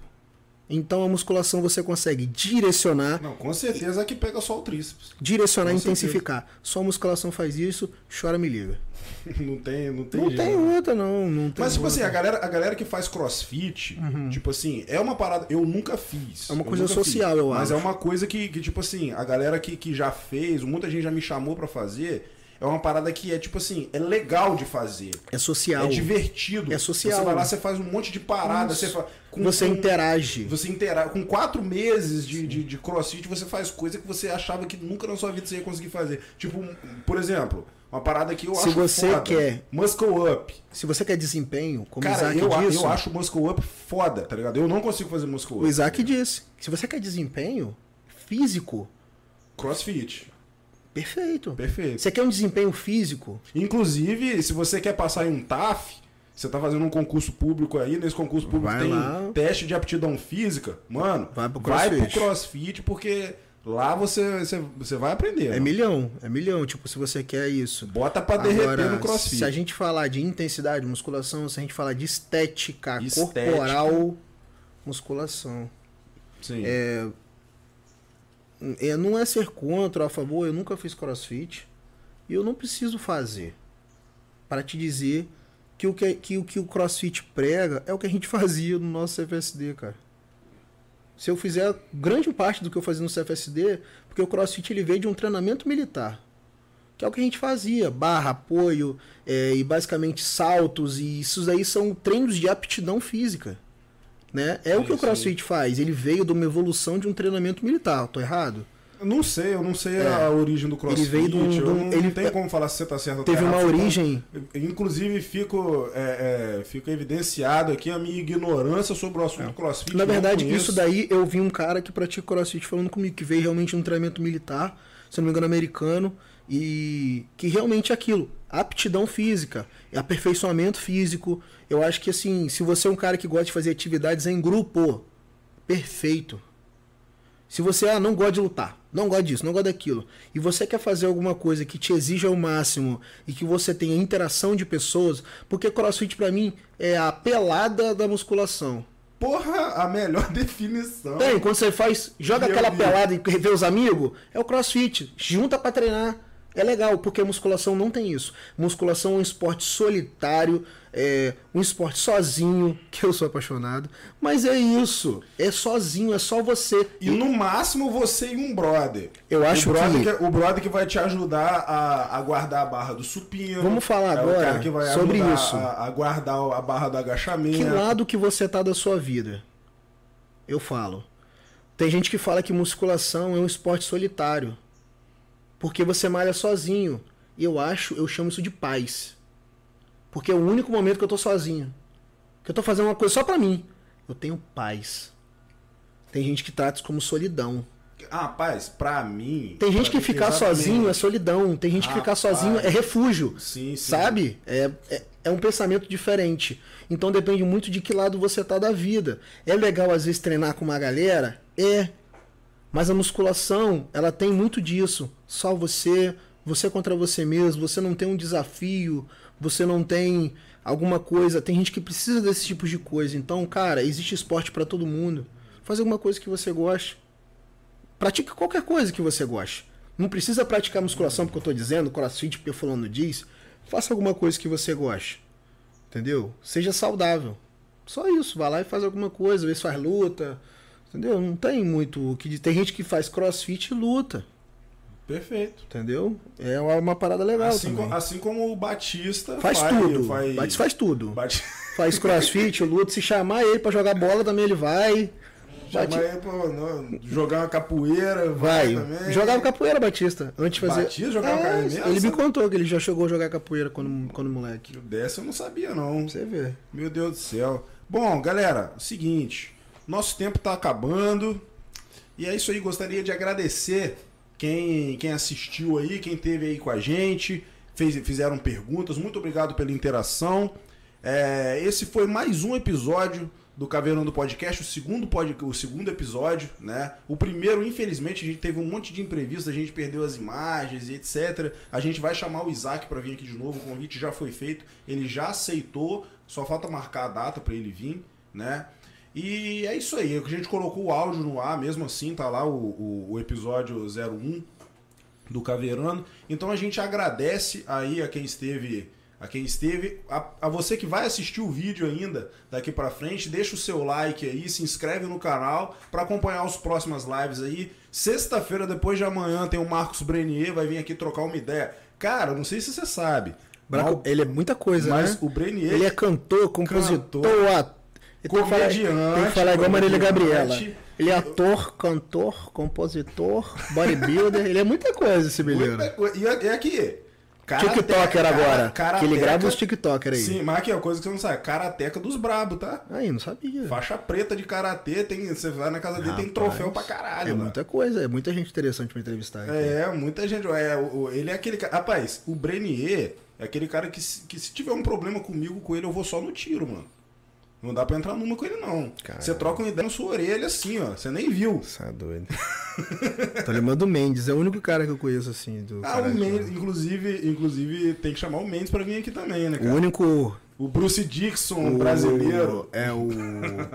Então a musculação você consegue direcionar, Não, com certeza é que pega só o tríceps. direcionar e certeza. intensificar. Só a musculação faz isso, chora me liga. (laughs) Não tem, não tem Não jeito. tem outra não, não tem Mas, tipo assim, outra. a galera, a galera que faz crossfit, tipo assim, é uma parada. Eu nunca fiz. É uma eu coisa nunca social, eu Mas acho. é uma coisa que, que, tipo assim, a galera que, que já fez, muita gente já me chamou pra fazer. É uma parada que é, tipo assim, é legal de fazer. É social. É divertido. É social. Você vai lá, você faz um monte de parada. Você, fa- com- Você com- interage. Você interage. Com quatro meses de, de, de crossfit, você faz coisa que você achava que nunca na sua vida você ia conseguir fazer. Tipo, por exemplo, uma parada que eu Se acho você foda. quer- Muscle up. Se você quer desempenho, como Cara, Isaac eu, disse, eu acho muscle up foda, tá ligado? Eu não consigo fazer muscle up. o Isaac disse, se você quer desempenho físico, Crossfit. Perfeito. Perfeito. Você quer um desempenho físico, Inclusive, se você quer passar em um TAF, você tá fazendo um concurso público aí, nesse concurso público Vai tem lá. teste de aptidão física, mano, Vai pro vai pro CrossFit. crossfit, porque lá você, você, você vai aprender. é mano. milhão, é milhão, tipo, se você quer isso. Bota pra derreter Agora, no crossfit. se a gente falar de intensidade, musculação, se a gente falar de estética, Estética. corporal, musculação. Sim. É, é, não é ser contra ou a favor, eu nunca fiz crossfit e eu não preciso fazer para te dizer que o que, que o que o CrossFit prega é o que a gente (laughs) fazia no nosso CFSD, cara. Se eu fizer grande parte do que eu fazia no CFSD, porque o CrossFit ele veio de um treinamento militar, que é o que a gente fazia, barra, apoio é, e basicamente saltos e isso aí são treinos de aptidão física, né? É o que o. CrossFit faz. Ele veio de uma evolução de um treinamento militar. Tô errado? Eu não sei, eu não sei É. a origem do CrossFit. veio de um- de um- não, ele- não tem como falar se você tá certo ou tá Teve uma tá- origem. Inclusive, fico, é, é, fico evidenciado aqui a minha ignorância sobre o assunto CrossFit. É. Na não verdade, isso daí eu vi um cara que pratica crossfit falando comigo, que veio realmente de um treinamento militar, se não me engano, americano, e que realmente é aquilo, aptidão física, é aperfeiçoamento físico. Eu acho que assim, se você é um cara que gosta de fazer atividades em grupo, perfeito. Se você ah, não gosta de lutar, não gosta disso, não gosta daquilo, e você quer fazer alguma coisa que te exija o máximo e que você tenha interação de pessoas, porque crossfit pra mim é a pelada da musculação. Porra, a melhor (laughs) definição. Tem, quando você faz, joga aquela vi. pelada e vê os amigos, é o crossfit. Junta pra treinar. É legal, porque a musculação não tem isso. Musculação é um esporte solitário, é um esporte sozinho, (laughs) que eu sou apaixonado. Mas é isso. É sozinho, é só você. E no máximo você e um brother. Eu acho o brother que- que... O brother que vai te ajudar a, a guardar a barra do supino. Vamos falar é agora sobre isso. A, a guardar a barra do agachamento. Que lado que você tá da sua vida? Eu falo. Tem gente que fala que musculação é um esporte solitário. Porque você malha sozinho. E eu acho, eu chamo isso de paz. Porque é o único momento que eu tô sozinho. Que eu tô fazendo uma coisa só pra mim. Eu tenho paz. Tem gente que trata isso como solidão. Ah, rapaz, pra mim. Tem gente que ficar exatamente. sozinho é solidão. Tem gente que ficar sozinho é refúgio. Sim, sim. Sabe? É, é, é um pensamento diferente. Então depende muito de que lado você tá da vida. É legal às vezes treinar com uma galera? É. Mas a musculação, ela tem muito disso. Só você, você contra você mesmo, você não tem um desafio, você não tem alguma coisa. Tem gente que precisa desse tipo de coisa. Então, cara, existe esporte pra todo mundo. Faz alguma coisa que você goste. Pratique qualquer coisa que você goste. Não precisa praticar musculação porque eu tô dizendo, crossfit, porque fulano diz. Faça alguma coisa que você goste. Entendeu? Seja saudável. Só isso. Vai lá e faz alguma coisa, vê faz luta. Entendeu? Não tem muito o que. Tem gente que faz crossfit e luta. Perfeito. Entendeu? É uma, uma parada legal Assim, também. co- assim como o Batista Faz tudo. Faz, faz tudo. Bate... (laughs) Faz crossfit, luta. Se chamar ele pra jogar bola também ele vai. Bati- Chama ele pra não, jogar uma capoeira, vai, Vai. também. Jogava capoeira, Batista. Antes de fazer. Batista jogava É, capoeira? Ele me contou que ele já chegou a jogar capoeira quando, quando moleque. Dessa eu não sabia, não. Você ver. Meu Deus do céu. Bom, galera, seguinte. Nosso tempo tá acabando. E é isso aí. Gostaria de agradecer quem, quem assistiu aí, quem teve aí com a gente. Fez, fizeram perguntas. Muito obrigado pela interação. É, esse foi mais um episódio do Caveirão do Podcast, o segundo, pod, o segundo episódio, né? O primeiro, infelizmente, a gente teve um monte de imprevisto, a gente perdeu as imagens e etc. A gente vai chamar o Isaac para vir aqui de novo, o convite já foi feito, ele já aceitou, só falta marcar a data para ele vir, né? E é isso aí, a gente colocou o áudio no ar, mesmo assim, tá lá o, o, o episódio 01 do Caveirano. Então a gente agradece aí a quem esteve a quem esteve, a, a você que vai assistir o vídeo ainda daqui pra frente, deixa o seu like aí, se inscreve no canal pra acompanhar as próximas lives aí. Sexta-feira, depois de amanhã, tem o Marcos Brenier, vai vir aqui trocar uma ideia. Cara, não sei se você sabe, ele é muita coisa, mas né? o Brenier Ele é cantor, compositor, Cantor, ator. Tem que falar, tem que falar igual Marília. Gabriela. Ele é ator, cantor, compositor, bodybuilder. ele é muita coisa esse menino. E é aqui. TikToker agora. Karateca- que ele grava os TikToker aí. Sim, mas aqui é uma coisa que você não sabe. Karateca dos brabo, tá? Aí, não sabia. Faixa preta de karatê, tem, você vai na casa dele, tem Rapaz, troféu pra caralho. É lá. muita coisa, é muita gente interessante pra entrevistar. aqui. É, muita gente. É, ele é aquele cara. Rapaz, o Brenier é aquele cara que, que se tiver um problema comigo com ele, eu vou só no tiro, mano. Não dá pra entrar numa com ele, não. Caralho. Você troca uma ideia na sua orelha assim, ó. Você nem viu. Você é doido. (laughs) Tô lembrando do Mendes, é o único cara que eu conheço assim. Do Ah, o Mendes, inclusive, inclusive, tem que chamar o Mendes pra vir aqui também, né, O cara? único. O Bruce Dixon, o- brasileiro. É o.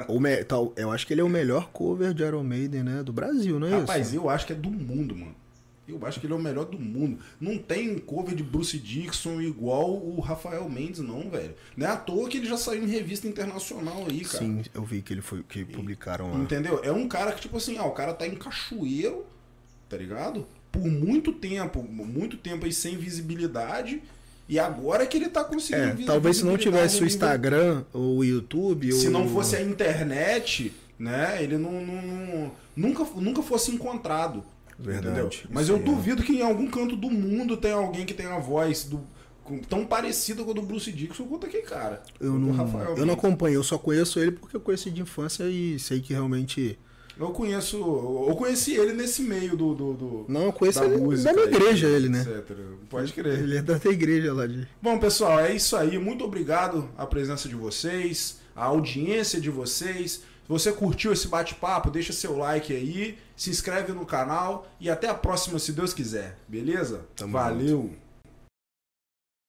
o me- tal, eu acho que ele é o melhor cover de Iron Maiden, né? Do Brasil, não é Rapaz, isso? eu acho que é do mundo, mano. Eu acho que ele é o melhor do mundo. Não tem cover de Bruce Dixon igual o Rafael Mendes, não, velho. Não é à toa que ele já saiu em revista internacional aí, cara. Sim, eu vi que ele foi que publicaram lá. Entendeu? É um cara que, tipo assim, ah, o cara tá em cachoeiro, tá ligado? Por muito tempo, muito tempo aí sem visibilidade. E agora que ele tá conseguindo É, talvez se não tivesse o Instagram ou o YouTube. Se ou... não fosse a internet, né? Ele não, não- não- nunca, nunca fosse encontrado. Verdade, Entendeu? Mas eu é. duvido que em algum canto do mundo tem alguém que tenha a voz do, tão parecida com a do Bruce Dixon quanto aquele cara. Eu não, Rafael eu não acompanho, eu só conheço ele porque eu conheci de infância e sei que realmente. Eu conheço. Eu conheci ele nesse meio do. do, do- Não, eu conheço da ele música da minha aí, igreja, ele, né? etc. Pode crer. Ele é da tua igreja lá de. Bom, pessoal, é isso aí. Muito obrigado a presença de vocês, a audiência de vocês. Se você curtiu esse bate-papo, deixa seu like aí, se inscreve no canal e até a próxima, se Deus quiser. Beleza? Tamo Valeu!